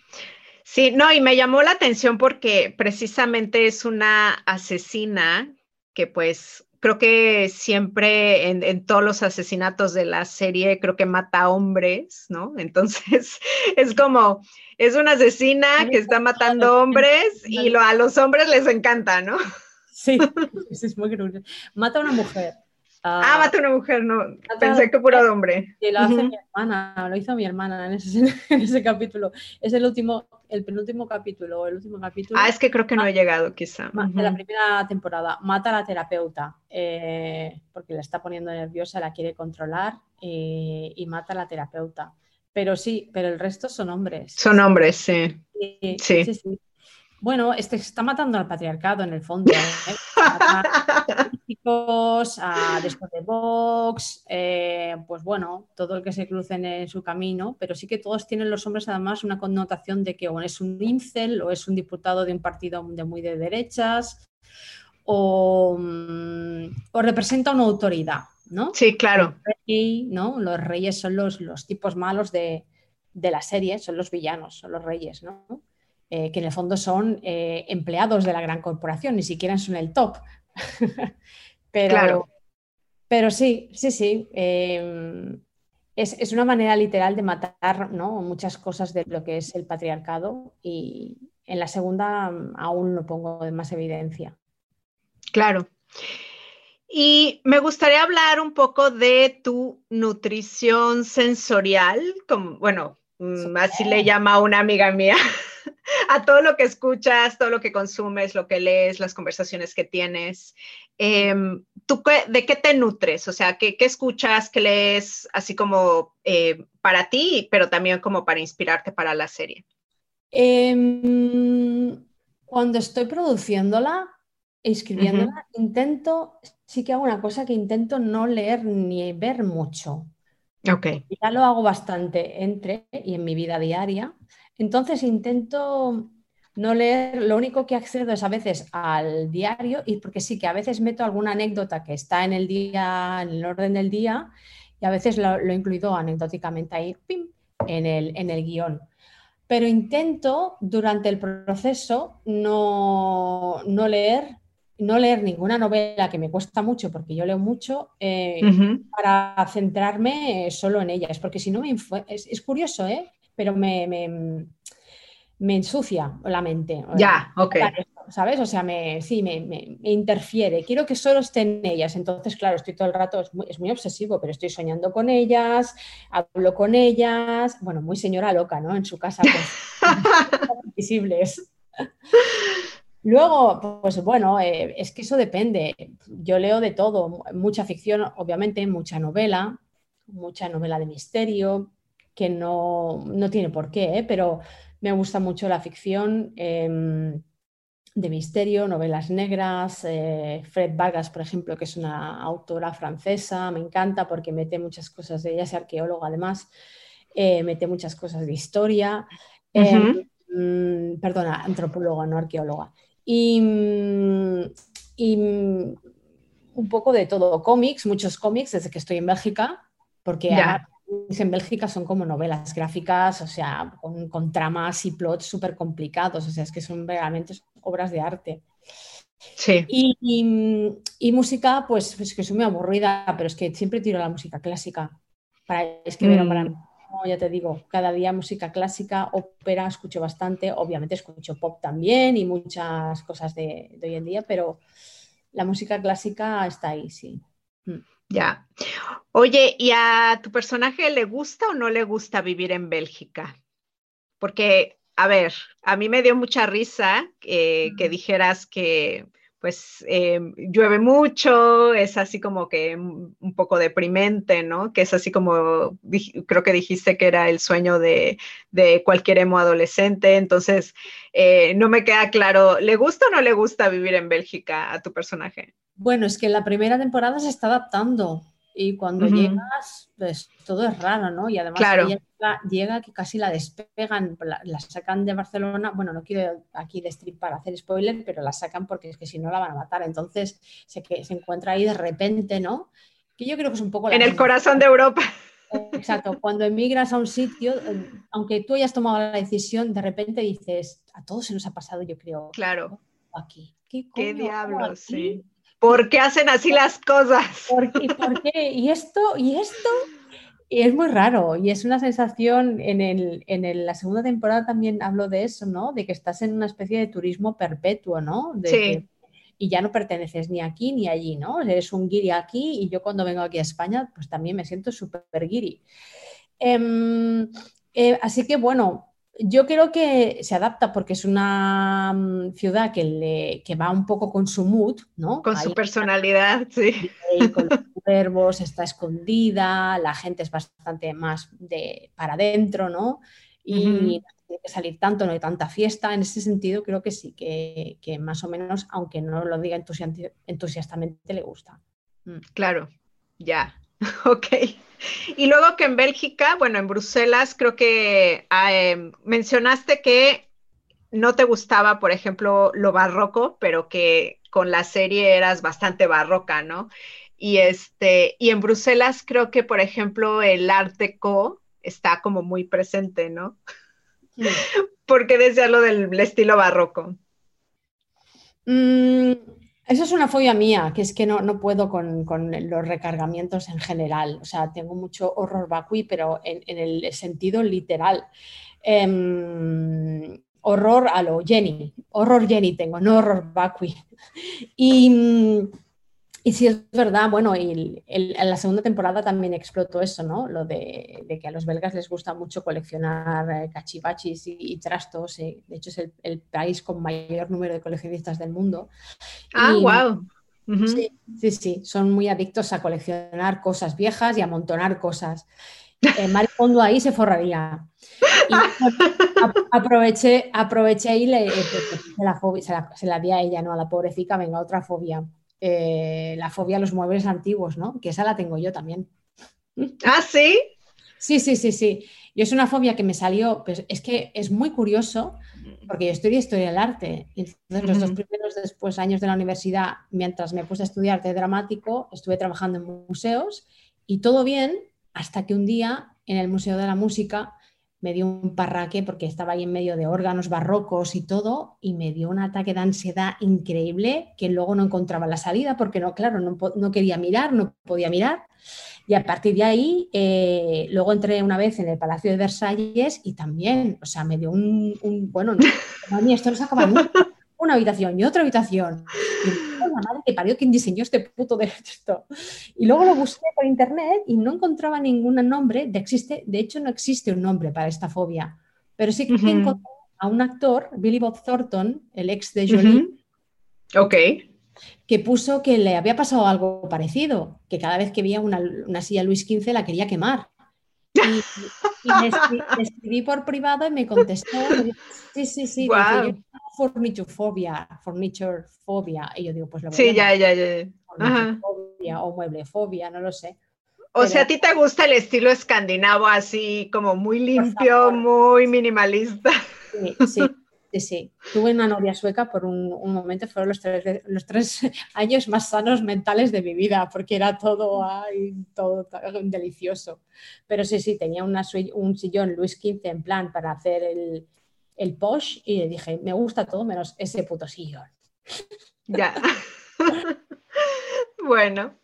Sí, no, y me llamó la atención porque precisamente es una asesina que pues creo que siempre en, todos los asesinatos de la serie creo que mata hombres, ¿no? Entonces es como, es una asesina que está matando hombres y lo, a los hombres les encanta, ¿no? Sí, es muy curioso. Mata a una mujer. Ah, mata a una mujer, no. Pensé que puro hombre. Y lo hace mi hermana, lo hizo mi hermana en ese, en ese, capítulo. Es el último, el penúltimo capítulo, el último capítulo. Ah, es que creo que no he llegado, quizá. De la primera temporada. Mata a la terapeuta eh, porque la está poniendo nerviosa, la quiere controlar eh, y mata a la terapeuta. Pero sí, pero el resto son hombres. Son hombres, sí. sí. sí, sí. Bueno, este está matando al patriarcado en el fondo. ¿eh? a después de Vox, eh, pues bueno, todo el que se cruce en su camino, pero sí que todos tienen los hombres además una connotación de que o es un incel o es un diputado de un partido de muy de derechas o, mm, representa una autoridad, ¿no? Sí, claro. ¿no? Los reyes son los, los tipos malos de, de la serie, son los villanos, son los reyes, ¿no? Eh, que en el fondo son eh, empleados de la gran corporación, ni siquiera son el top. pero, claro. pero sí, sí, sí. Em, es, una manera literal de matar ¿no? muchas cosas de lo que es el patriarcado y en la segunda mm, aún lo pongo de más evidencia. Claro. Y me gustaría hablar un poco de tu nutrición sensorial, como, bueno, mm, así le llama una amiga mía. a todo lo que escuchas, todo lo que consumes, lo que lees, las conversaciones que tienes. Em, ¿Tú de qué te nutres? O sea, ¿qué, escuchas, qué lees, así como eh, para ti, pero también como para inspirarte para la serie? Em, cuando estoy produciéndola, escribiéndola, intento, sí que hago una cosa que intento no leer ni ver mucho. Ok. Ya lo hago bastante entre y en mi vida diaria. Entonces intento no leer, lo único que accedo es a veces al diario, y porque sí que a veces meto alguna anécdota que está en el día, en el orden del día, y a veces lo, he incluido anecdóticamente ahí, en el, en el guion. Pero intento durante el proceso no, no leer no leer ninguna novela que me cuesta mucho porque yo leo mucho eh, para centrarme solo en ellas, porque si no me es, es, curioso, ¿eh? Pero me, me, ensucia la mente. Ya, ok. ¿Sabes? O sea, me, sí, me, interfiere. Quiero que solo estén ellas. Entonces, claro, estoy todo el rato, es muy, obsesivo, pero estoy soñando con ellas, hablo con ellas. Bueno, muy señora loca, ¿no? En su casa, pues, visibles. Luego, pues bueno, eh, es que eso depende. Yo leo de todo, mucha ficción, obviamente, mucha novela, mucha novela de misterio, que no, tiene por qué, ¿eh? pero me gusta mucho la ficción em, de misterio, novelas negras. Eh, Fred Vargas, por ejemplo, que es una autora francesa, me encanta porque mete muchas cosas de ella, es arqueóloga además, eh, mete muchas cosas de historia. Em, mm, perdona, antropóloga, no arqueóloga. Y, mm, un poco de todo, cómics, muchos cómics desde que estoy en Bélgica, porque en Bélgica son como novelas gráficas, o sea, con, tramas y plots súper complicados, o sea, es que son realmente obras de arte. Sí. Y, música, pues, es que soy muy aburrida, pero es que siempre tiro la música clásica para escribir mm. para ya te digo, cada día música clásica, ópera, escucho bastante, obviamente escucho pop también y muchas cosas de, de hoy en día, pero la música clásica está ahí, sí. Mm. Ya. Oye, ¿y a tu personaje le gusta o no le gusta vivir en Bélgica? Porque, a ver, a mí me dio mucha risa que dijeras que pues eh, llueve mucho, es así como que un poco deprimente, ¿no? Que es así como, creo que dijiste que era el sueño de, cualquier emo adolescente, entonces eh, no me queda claro, ¿le gusta o no le gusta vivir en Bélgica a tu personaje? Bueno, es que la primera temporada se está adaptando y cuando llegas, pues todo es raro, ¿no? Y además llega, que casi la despegan, la, sacan de Barcelona, bueno, no quiero aquí destripar, hacer spoiler, pero la sacan porque es que si no la van a matar, entonces se, que, se encuentra ahí de repente, ¿no? Que yo creo que es un poco... en el corazón de Europa. Exacto, cuando emigras a un sitio, eh, aunque tú hayas tomado la decisión, de repente dices, a todos se nos ha pasado, yo creo. Claro. Aquí. ¿Qué, ¿Qué diablos? Sí. ¿Por qué hacen así las cosas? ¿Por qué? ¿Por qué? ¿Y esto? ¿Y esto? Y es muy raro y es una sensación, en, el, en la segunda temporada también hablo de eso, ¿no? De que estás en una especie de turismo perpetuo, ¿no? sí. y ya no perteneces ni aquí ni allí, ¿no? Eres un guiri aquí y yo cuando vengo aquí a España, pues también me siento súper guiri. Em, eh, así que bueno, yo creo que se adapta porque es una mm, ciudad que, le, que va un poco con su mood, ¿no? Con su personalidad, sí. Con los cuervos, está escondida, la gente es bastante más de para adentro, ¿no? Y no tiene que salir tanto, no hay tanta fiesta. En ese sentido, creo que sí, que, que más o menos, aunque no lo diga entusiastamente, le gusta. Mm. Claro, ya. ok. Y luego que en Bélgica, bueno, en Bruselas, creo que em, mencionaste que no te gustaba, por ejemplo, lo barroco, pero que con la serie eras bastante barroca, ¿no? Y este, y en Bruselas creo que, por ejemplo, el art deco está como muy presente, ¿no? ¿Por qué decía lo del estilo barroco? Mm, eso es una fobia mía, que es que no, no puedo con, con, los recargamientos en general. O sea, tengo mucho horror vacui, pero en, en el sentido literal. Eh, horror a lo Jenny, horror Jenny tengo, no horror vacui. Y, y sí, es verdad, bueno, y en la segunda temporada también explotó eso, ¿no? Lo de, que a los belgas les gusta mucho coleccionar eh, cachivachis y, trastos. Eh, de hecho, es el, país con mayor número de coleccionistas del mundo. Ah, wow. sí, sí, sí, son muy adictos a coleccionar cosas viejas y a amontonar cosas. Eh, Fondo ahí se forraría. Y, aproveché, aproveché y le, se, la, se, la, se la di a ella, ¿no? A la pobrecita, venga, otra fobia. Eh, la fobia a los muebles antiguos, ¿no? Que esa la tengo yo también. ¿Ah, sí? Sí, sí, sí, sí. Y es una fobia que me salió, pues es que es muy curioso, porque yo estudié historia del arte. Y entonces, los dos primeros después años de la universidad, mientras me puse a estudiar arte dramático, estuve trabajando en museos y todo bien, hasta que un día en el Museo de la Música me dio un parraque porque estaba ahí en medio de órganos barrocos y todo, y me dio un ataque de ansiedad increíble que luego no encontraba la salida porque no, claro, no, quería mirar, no podía mirar. Y a partir de ahí, eh, luego entré una vez en el Palacio de Versalles y también, o sea, me dio un, bueno, no, esto no se acaba una habitación y otra habitación. Y la madre que parió quien diseñó este puto de esto. Y luego lo busqué por internet y no encontraba ningún nombre. De, existe, de hecho, no existe un nombre para esta fobia. Pero sí que encontré a un actor, Billy Bob Thornton, el ex de Jolie. Ok. Que puso que le había pasado algo parecido, que cada vez que veía una, una silla Luis XV la quería quemar. Y, le, escribí, por privado y me contestó. sí, sí, sí. Wow. furniture fobia, furniture fobia. Y yo digo, pues lo voy Sí, ya, ya, ya. Fobia, o mueble fobia, no lo sé. O sea, ¿a ti te gusta el estilo escandinavo así como muy limpio, muy minimalista? Sí, sí. Sí, sí. Tuve una novia sueca por un, momento, fueron los tres, los tres, años más sanos mentales de mi vida, porque era todo, ay, todo, delicioso. Pero sí, sí, tenía un sillón Luis XV en plan para hacer el, el posh y le dije, me gusta todo menos ese puto sillón. Ya. bueno,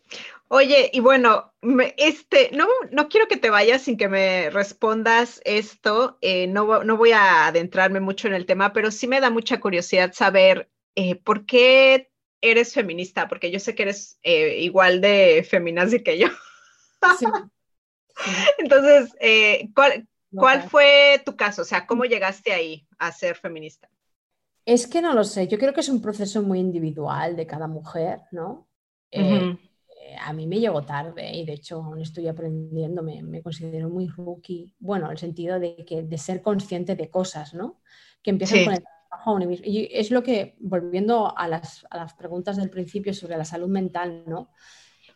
Oye, y bueno, este, no, no quiero que te vayas sin que me respondas esto. Eh, no, no, voy a adentrarme mucho en el tema, pero sí me da mucha curiosidad saber eh, por qué eres feminista, porque yo sé que eres eh, igual de feminazi que yo. Entonces, ¿cuál, ¿cuál fue tu caso? O sea, ¿cómo llegaste ahí a ser feminista? Es que no lo sé, yo creo que es un proceso muy individual de cada mujer, ¿no? A mí me llegó tarde y de hecho aún estoy aprendiendo, me, considero muy rookie, bueno, en el sentido de, que, de ser consciente de cosas, ¿no? Que empiezan con el trabajo Y es lo que, volviendo a las, a las, preguntas del principio sobre la salud mental, ¿no?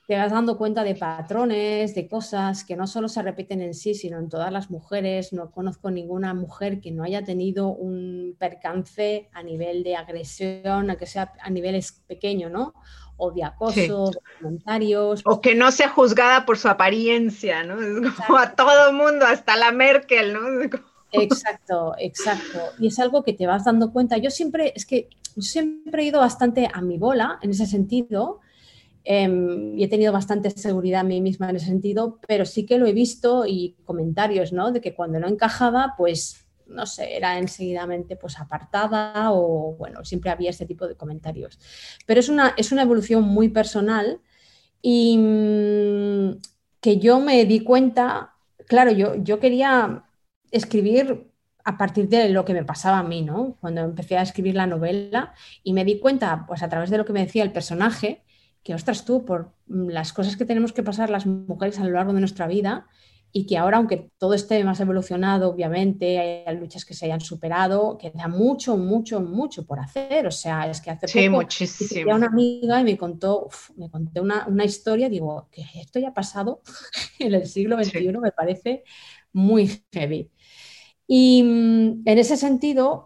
te vas dando cuenta de patrones, de cosas que no solo se repiten en sí, sino en todas las mujeres. No conozco ninguna mujer que no haya tenido un percance a nivel de agresión, a que sea a niveles pequeños, ¿no? O de acoso, comentarios. O que no sea juzgada por su apariencia, ¿no? Es como a todo mundo, hasta la Merkel, ¿no? Exacto, exacto. Y es algo que te vas dando cuenta. Yo siempre, es que yo siempre he ido bastante a mi bola en ese sentido Em, y he tenido bastante seguridad en mí misma en ese sentido, pero sí que lo he visto y comentarios, ¿no? De que cuando no encajaba, pues, no sé, era enseguidamente pues apartada o, bueno, siempre había este tipo de comentarios. Pero es una, es una evolución muy personal y mm, que yo me di cuenta, claro, yo, yo quería escribir a partir de lo que me pasaba a mí, ¿no? Cuando empecé a escribir la novela y me di cuenta, pues a través de lo que me decía el personaje, que, ostras, tú, por las cosas que tenemos que pasar las mujeres a lo largo de nuestra vida y que ahora, aunque todo esté más evolucionado, obviamente, hay luchas que se hayan superado, queda mucho, mucho, mucho por hacer. O sea, es que hace sí, poco muchísimo. una amiga y me contó, me conté una, una, historia, digo, que esto ya ha pasado en el siglo XXI, me parece muy heavy. Y mm, en ese sentido,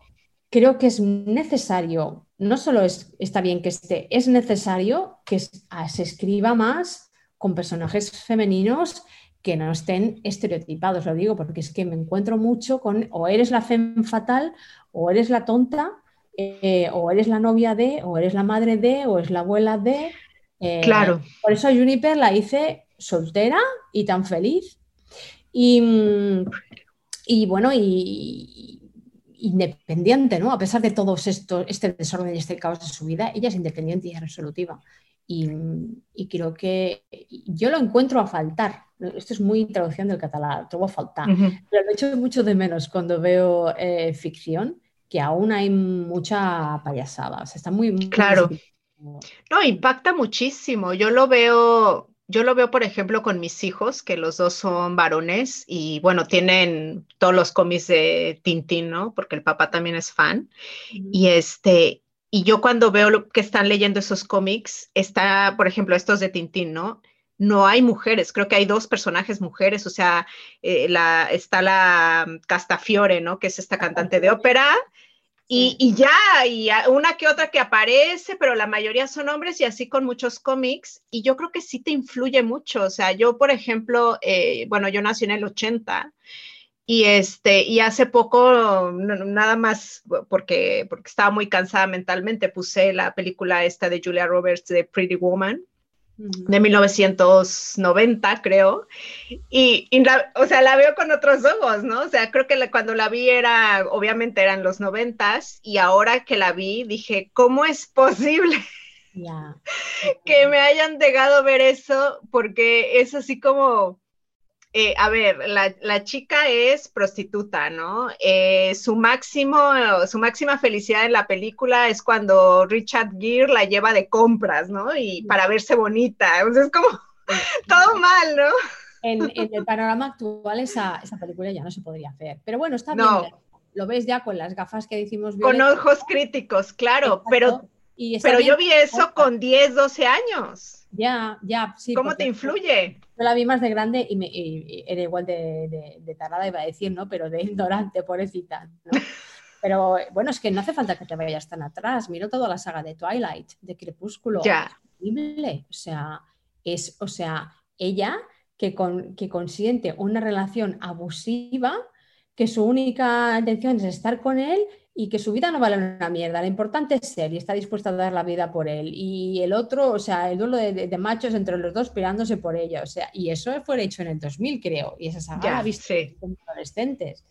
creo que es necesario no solo es, está bien que esté, es necesario que ah, se escriba más con personajes femeninos que no estén estereotipados, lo digo porque es que me encuentro mucho con o eres la fem fatal o eres la tonta eh, o eres la novia de o eres la madre de o es la abuela de. Eh, claro. Por eso a Juniper la hice soltera y tan feliz. Y, y bueno, y, independiente, ¿no? A pesar de todo esto, este desorden y este caos de su vida, ella es independiente y es resolutiva. Y, creo que yo lo encuentro a faltar. Esto es muy traducción del catalán, trobo a faltar. Pero lo echo mucho de menos cuando veo eh, ficción, que aún hay mucha payasada. O sea, está muy... Claro. No, impacta muchísimo. Yo lo veo, yo lo veo, por ejemplo, con mis hijos, que los dos son varones y bueno, tienen todos los cómics de Tintín, ¿no? Porque el papá también es fan. Y este, y yo cuando veo lo que están leyendo esos cómics, está, por ejemplo, estos de Tintín, ¿no? No hay mujeres, creo que hay dos personajes mujeres, o sea, eh, la, está la Castafiore, ¿no? Que es esta cantante de ópera, y, ya, y una que otra que aparece, pero la mayoría son hombres y así con muchos cómics. Y yo creo que sí te influye mucho. O sea, yo, por ejemplo, eh, bueno, yo nací en el 80 y este, y hace poco, nada más porque, porque estaba muy cansada mentalmente, puse la película esta de Julia Roberts de Pretty Woman de 1990, creo, y, o sea, la veo con otros ojos, ¿no? O sea, creo que cuando la vi era, obviamente eran los noventas, y ahora que la vi dije, ¿cómo es posible? que me hayan dejado ver eso, porque es así como, eh, a ver, la, chica es prostituta, ¿no? Eh, su máximo, su máxima felicidad en la película es cuando Richard Gere la lleva de compras, ¿no? Y para verse bonita. Entonces es como todo mal, ¿no? En, el panorama actual esa, esa, película ya no se podría hacer. Pero bueno, está bien. Lo ves ya con las gafas que decimos. Con ojos críticos, claro, pero, pero yo vi eso con 10, 12 años. Ya, ya, sí. ¿Cómo te influye? Yo la vi más de grande y, me, era igual de, de, tarada, iba a decir, ¿no? Pero de ignorante, pobrecita. ¿no? Pero bueno, es que no hace falta que te vayas tan atrás. Miro toda la saga de Twilight, de Crepúsculo. Ya. Increíble. O sea, es, o sea, ella que, con, que consiente una relación abusiva, que su única intención es estar con él y que su vida no vale una mierda. Lo importante es ser y está dispuesta a dar la vida por él. Y el otro, o sea, el duelo de, machos entre los dos peleándose por ella. O sea, y eso fue hecho en el 2000, creo. Y esa saga la visto adolescentes.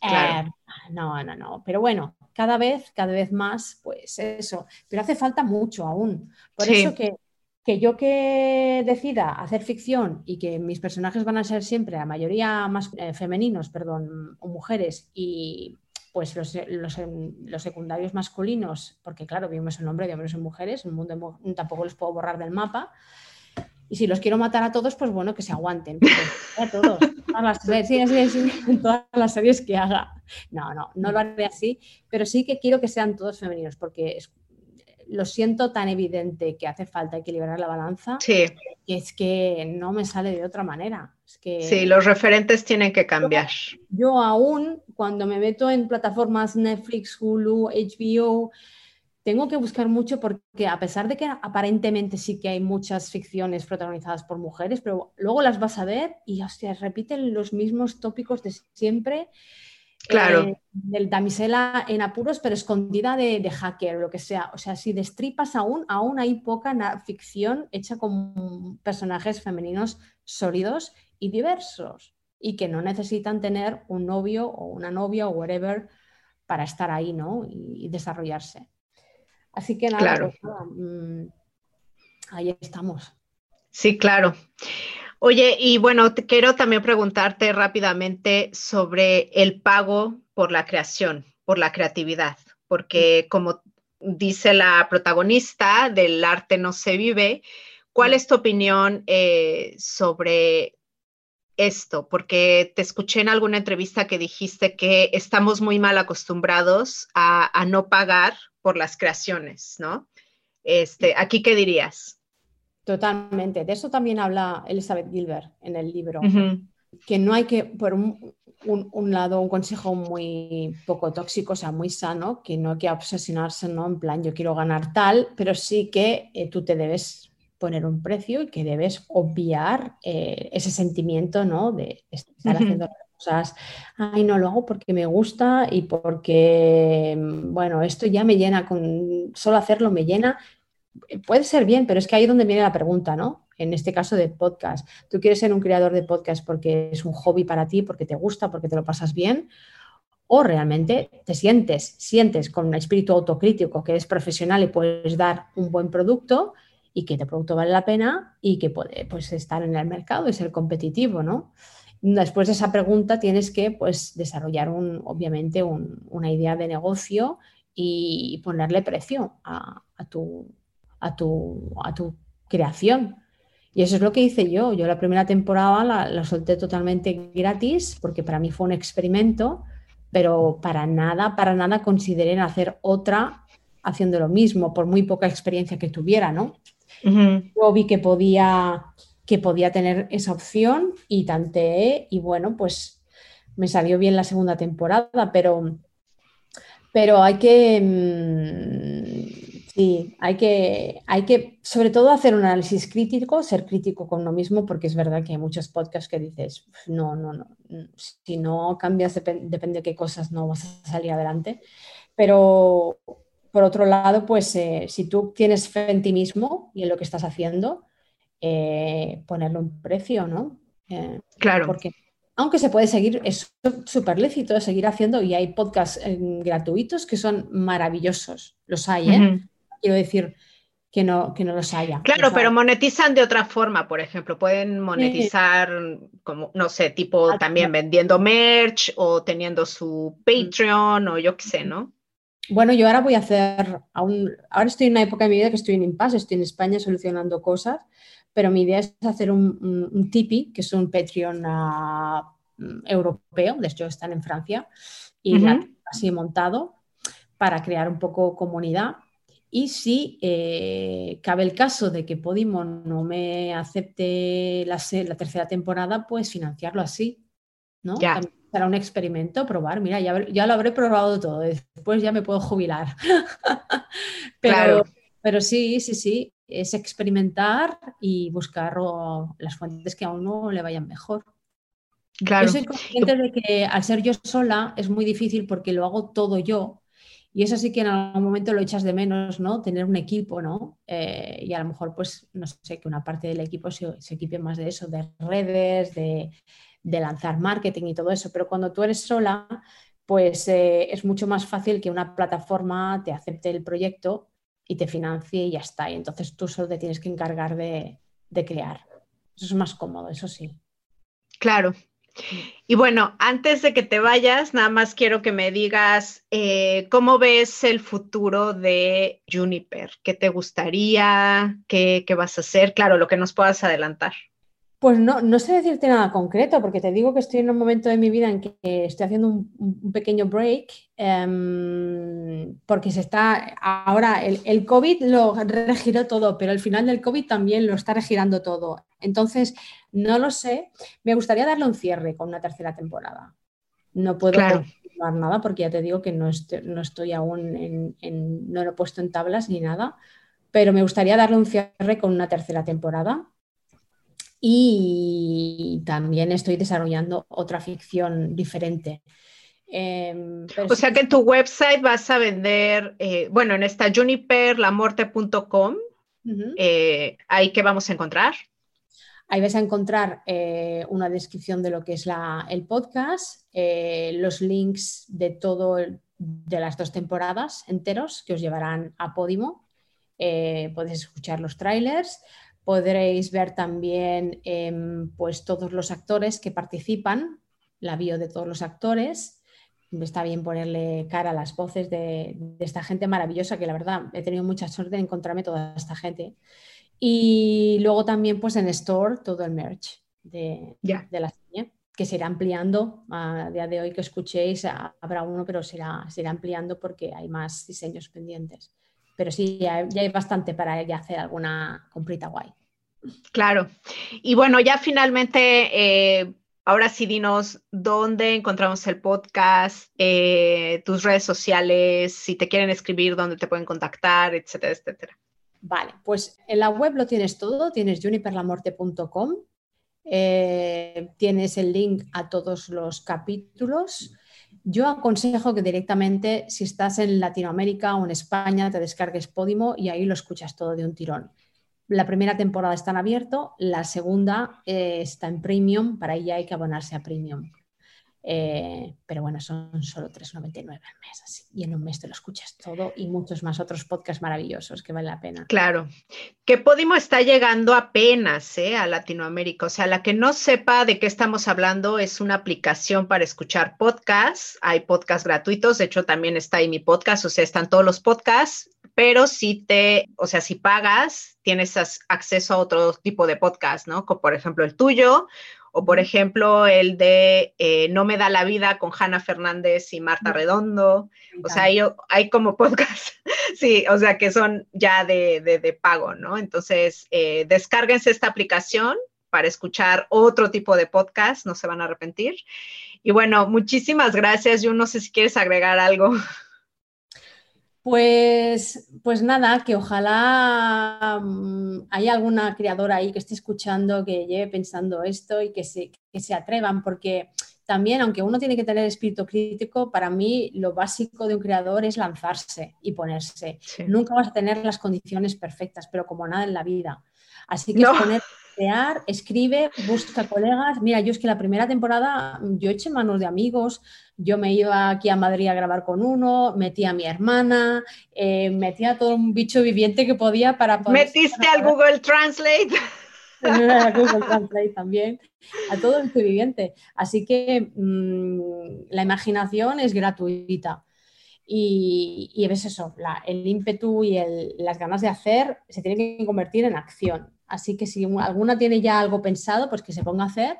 Eh, no, no, no. Pero bueno, cada vez, cada vez más, pues eso. Pero hace falta mucho aún. Por eso que, que yo que decida hacer ficción y que mis personajes van a ser siempre, la mayoría más eh, femeninos, perdón, o mujeres, y pues los, los, secundarios masculinos, porque claro, vimos el nombre de hombres y mujeres, el mundo tampoco los puedo borrar del mapa. Y si los quiero matar a todos, pues bueno, que se aguanten. A todos, todas las, todas las series que haga. No, no, no lo haré así, pero sí que quiero que sean todos femeninos, porque lo siento tan evidente que hace falta equilibrar la balanza, sí. que es que no me sale de otra manera. Es que sí, los referentes tienen que cambiar. Yo, yo aún cuando me meto en plataformas Netflix, Hulu, HBO, tengo que buscar mucho porque a pesar de que aparentemente sí que hay muchas ficciones protagonizadas por mujeres, pero luego las vas a ver y hostia, repiten los mismos tópicos de siempre. Claro. Eh, del damisela en apuros, pero escondida de, de, hacker o lo que sea. O sea, si destripas aún, aún hay poca ficción hecha con personajes femeninos sólidos y diversos y que no necesitan tener un novio o una novia o whatever para estar ahí, ¿no? y, y desarrollarse. Así que nada, claro. pues, mmm, ahí estamos. Sí, claro. Oye, y bueno, te quiero también preguntarte rápidamente sobre el pago por la creación, por la creatividad, porque como dice la protagonista del arte no se vive, ¿cuál es tu opinión eh, sobre esto? Porque te escuché en alguna entrevista que dijiste que estamos muy mal acostumbrados a, a no pagar por las creaciones, ¿no? Este, ¿Aquí qué dirías? Totalmente. De eso también habla Elizabeth Gilbert en el libro. Uh -huh. Que no hay que, por un, un, un, lado, un consejo muy poco tóxico, o sea, muy sano, que no hay que obsesionarse, ¿no? En plan, yo quiero ganar tal, pero sí que eh, tú te debes poner un precio y que debes obviar eh, ese sentimiento, ¿no? De estar uh -huh. haciendo cosas, ay, no lo hago porque me gusta y porque, bueno, esto ya me llena, con solo hacerlo me llena. Puede ser bien, pero es que ahí es donde viene la pregunta, ¿no? En este caso de podcast. ¿Tú quieres ser un creador de podcast porque es un hobby para ti, porque te gusta, porque te lo pasas bien? ¿O realmente te sientes, sientes con un espíritu autocrítico que eres profesional y puedes dar un buen producto y que este producto vale la pena y que puede pues, estar en el mercado y ser competitivo, ¿no? Después de esa pregunta tienes que pues, desarrollar un, obviamente un, una idea de negocio y ponerle precio a, tu, a, tu, a, tu, creación. Y eso es lo que hice yo. Yo la primera temporada la, la, solté totalmente gratis porque para mí fue un experimento, pero para nada, para nada consideré en hacer otra haciendo lo mismo, por muy poca experiencia que tuviera, ¿no? Uh -huh. Yo vi que podía que podía tener esa opción y tanteé y bueno, pues me salió bien la segunda temporada, pero, pero hay que, mmm, sí, hay que, hay que sobre todo hacer un análisis crítico, ser crítico con uno mismo, porque es verdad que hay muchos podcasts que dices, no, no, no, si no cambias, dep depende de qué cosas no vas a salir adelante, pero por otro lado, pues eh, si tú tienes fe en ti mismo y en lo que estás haciendo, eh, ponerle un precio, ¿no? Eh, claro. Porque aunque se puede seguir, es súper lícito seguir haciendo y hay podcasts eh, gratuitos que son maravillosos. Los hay, ¿eh? Uh -huh. Quiero decir que no, que no los haya. Claro, pero monetizan de otra forma, por ejemplo. Pueden monetizar, sí. como, no sé, tipo Al también vendiendo merch o teniendo su Patreon o yo qué sé, ¿no? Bueno, yo ahora voy a hacer, aún, ahora estoy en una época de mi vida que estoy en impasse, estoy en España solucionando cosas pero mi idea es hacer un, un, un Tipeee, que es un Patreon uh, europeo, de hecho están en Francia, y uh -huh. así montado para crear un poco comunidad. Y si eh, cabe el caso de que Podimo no me acepte la, la, tercera temporada, pues financiarlo así, ¿no? Ya. Será un experimento, probar, mira, ya, ya, lo habré probado todo, después ya me puedo jubilar. pero, claro. pero sí, sí, sí, es experimentar y buscar las fuentes que a uno le vayan mejor. Claro. Yo soy consciente de que al ser yo sola es muy difícil porque lo hago todo yo. Y eso sí que en algún momento lo echas de menos, ¿no? Tener un equipo, ¿no? Eh, y a lo mejor, pues, no sé, que una parte del equipo se, equipe más de eso, de redes, de, de, lanzar marketing y todo eso. Pero cuando tú eres sola, pues eh, es mucho más fácil que una plataforma te acepte el proyecto y te financie y ya está. Y entonces tú solo te tienes que encargar de, de crear. Eso es más cómodo, eso sí. Claro. Y bueno, antes de que te vayas, nada más quiero que me digas eh, cómo ves el futuro de Juniper. ¿Qué te gustaría? ¿Qué, ¿Qué, vas a hacer? Claro, lo que nos puedas adelantar. Pues no, no sé decirte nada concreto, porque te digo que estoy en un momento de mi vida en que estoy haciendo un, pequeño break, em, porque se está, ahora el, el, COVID lo regiró todo, pero el final del COVID también lo está regirando todo. Entonces, no lo sé, me gustaría darle un cierre con una tercera temporada. No puedo Claro. nada porque ya te digo que no estoy, no estoy aún en, en- no lo he puesto en tablas ni nada, pero me gustaría darle un cierre con una tercera temporada. Y también estoy desarrollando otra ficción diferente. Em, O sea que en tu website vas a vender, eh, bueno, en esta juniperlamorte.com, eh, ahí que vamos a encontrar. Ahí vais a encontrar eh, una descripción de lo que es el podcast, eh, los links de todo de las dos temporadas enteros que os llevarán a Podimo. Eh, podéis escuchar los trailers, podréis ver también em, pues todos los actores que participan, la bio de todos los actores. Está bien ponerle cara a las voces de, de esta gente maravillosa que la verdad he tenido mucha suerte de encontrarme toda esta gente. Y luego también pues en Store todo el merch de, de la serie, que se irá ampliando. A día de hoy que escuchéis habrá uno, pero se irá, se irá ampliando porque hay más diseños pendientes. Pero sí, ya, ya hay bastante para ya hacer alguna comprita guay. Claro. Y bueno, ya finalmente, eh, ahora sí dinos dónde encontramos el podcast, eh, tus redes sociales, si te quieren escribir, dónde te pueden contactar, etcétera, etcétera. Vale, pues en la web lo tienes todo, tienes juniperlamorte.com, eh, tienes el link a todos los capítulos. Yo aconsejo que directamente, si estás en Latinoamérica o en España, te descargues Podimo y ahí lo escuchas todo de un tirón. La primera temporada está en abierto, la segunda eh, está en premium, para ella hay que abonarse a premium. Eh, pero bueno, son solo 3,99 al mes, así. Y en un mes te lo escuchas todo y muchos más otros podcasts maravillosos que vale la pena. Claro, que Podimo está llegando apenas ¿eh? a Latinoamérica. O sea, la que no sepa de qué estamos hablando es una aplicación para escuchar podcasts. Hay podcasts gratuitos, de hecho también está ahí mi podcast, o sea, están todos los podcasts, pero si te, o sea, si pagas, tienes acceso a otro tipo de podcast, ¿no? Como por ejemplo el tuyo. O por ejemplo, el de eh, No me da la vida con Hanna Fernández y Marta. Redondo. O sea, hay, hay como podcast, sí, o sea, que son ya de, de- de pago, ¿no? Entonces, eh, descárguense esta aplicación para escuchar otro tipo de podcast, no se van a arrepentir. Y bueno, muchísimas gracias. Yo no sé si quieres agregar algo. Pues, pues nada, que ojalá mm, haya alguna creadora ahí que esté escuchando, que lleve pensando esto y que se, que se atrevan, porque también, aunque uno tiene que tener espíritu crítico, para mí lo básico de un creador es lanzarse y ponerse. Sí. Nunca vas a tener las condiciones perfectas, pero como nada en la vida. Así que No. es poner, crear, escribe, busca colegas. Mira, yo es que la primera temporada yo eché manos de amigos, yo me iba aquí a Madrid a grabar con uno, metí a mi hermana, eh, metí a todo un bicho viviente que podía para poder... ¿Metiste al Google Translate? a Google Translate también, a todo el viviente. Así que mm, la imaginación es gratuita. Y, y ves eso, la- el ímpetu y el- las ganas de hacer se tienen que convertir en acción. Así que si un- alguna tiene ya algo pensado, pues que se ponga a hacer.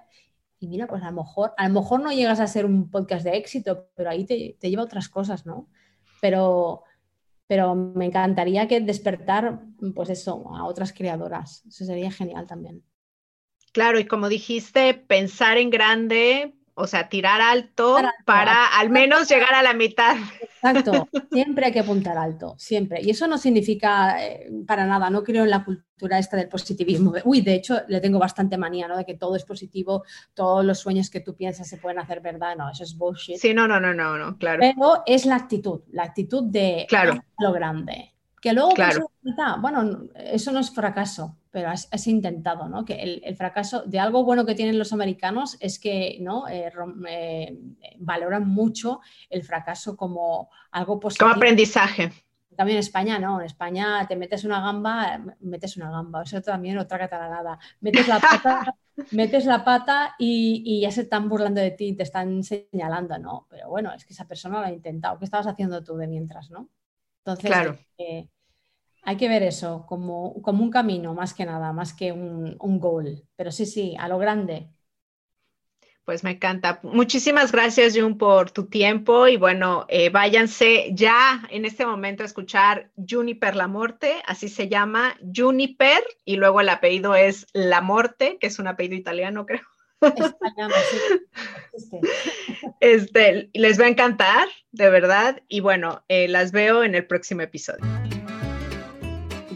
Y mira, pues a lo mejor, a lo mejor no llegas a ser un podcast de éxito, pero ahí te, lleva otras cosas, ¿no? Pero, pero me encantaría que despertar, pues eso, a otras creadoras. Eso sería genial también. Claro, y como dijiste, pensar en grande, o sea, tirar alto para al menos llegar a la mitad. Exacto, siempre hay que apuntar alto, siempre. Y eso no significa eh, para nada, no creo en la cultura esta del positivismo. Uy, de hecho, le tengo bastante manía, ¿no? De que todo es positivo, todos los sueños que tú piensas se pueden hacer verdad. No, eso es bullshit. Sí, no, no, no, no, no, claro. Pero es la actitud, la actitud de Claro. lo grande. Que luego Claro. la mitad, bueno, no, eso no es fracaso, pero has, has intentado, ¿no? Que el, el fracaso, de algo bueno que tienen los americanos es que, ¿no? Eh, rom- eh, valoran mucho el fracaso como algo positivo. Como aprendizaje. También en España, no, en España te metes una gamba, metes una gamba, eso también otra catalanada. Metes la pata, metes la pata y, y ya se están burlando de ti, te están señalando, ¿no? Pero bueno, es que esa persona lo ha intentado. ¿Qué estabas haciendo tú de mientras, no? Entonces, Claro. eh, hay que ver eso como, como un camino, más que nada, más que un, un goal. Pero sí, sí, a lo grande. Pues me encanta. Muchísimas gracias, Jun, por tu tiempo. Y bueno, eh, váyanse ya en este momento a escuchar Juniper La Morte, así se llama Juniper, y luego el apellido es La Morte, que es un apellido italiano, creo. Este, les va a encantar, de verdad. Y bueno, eh, las veo en el próximo episodio.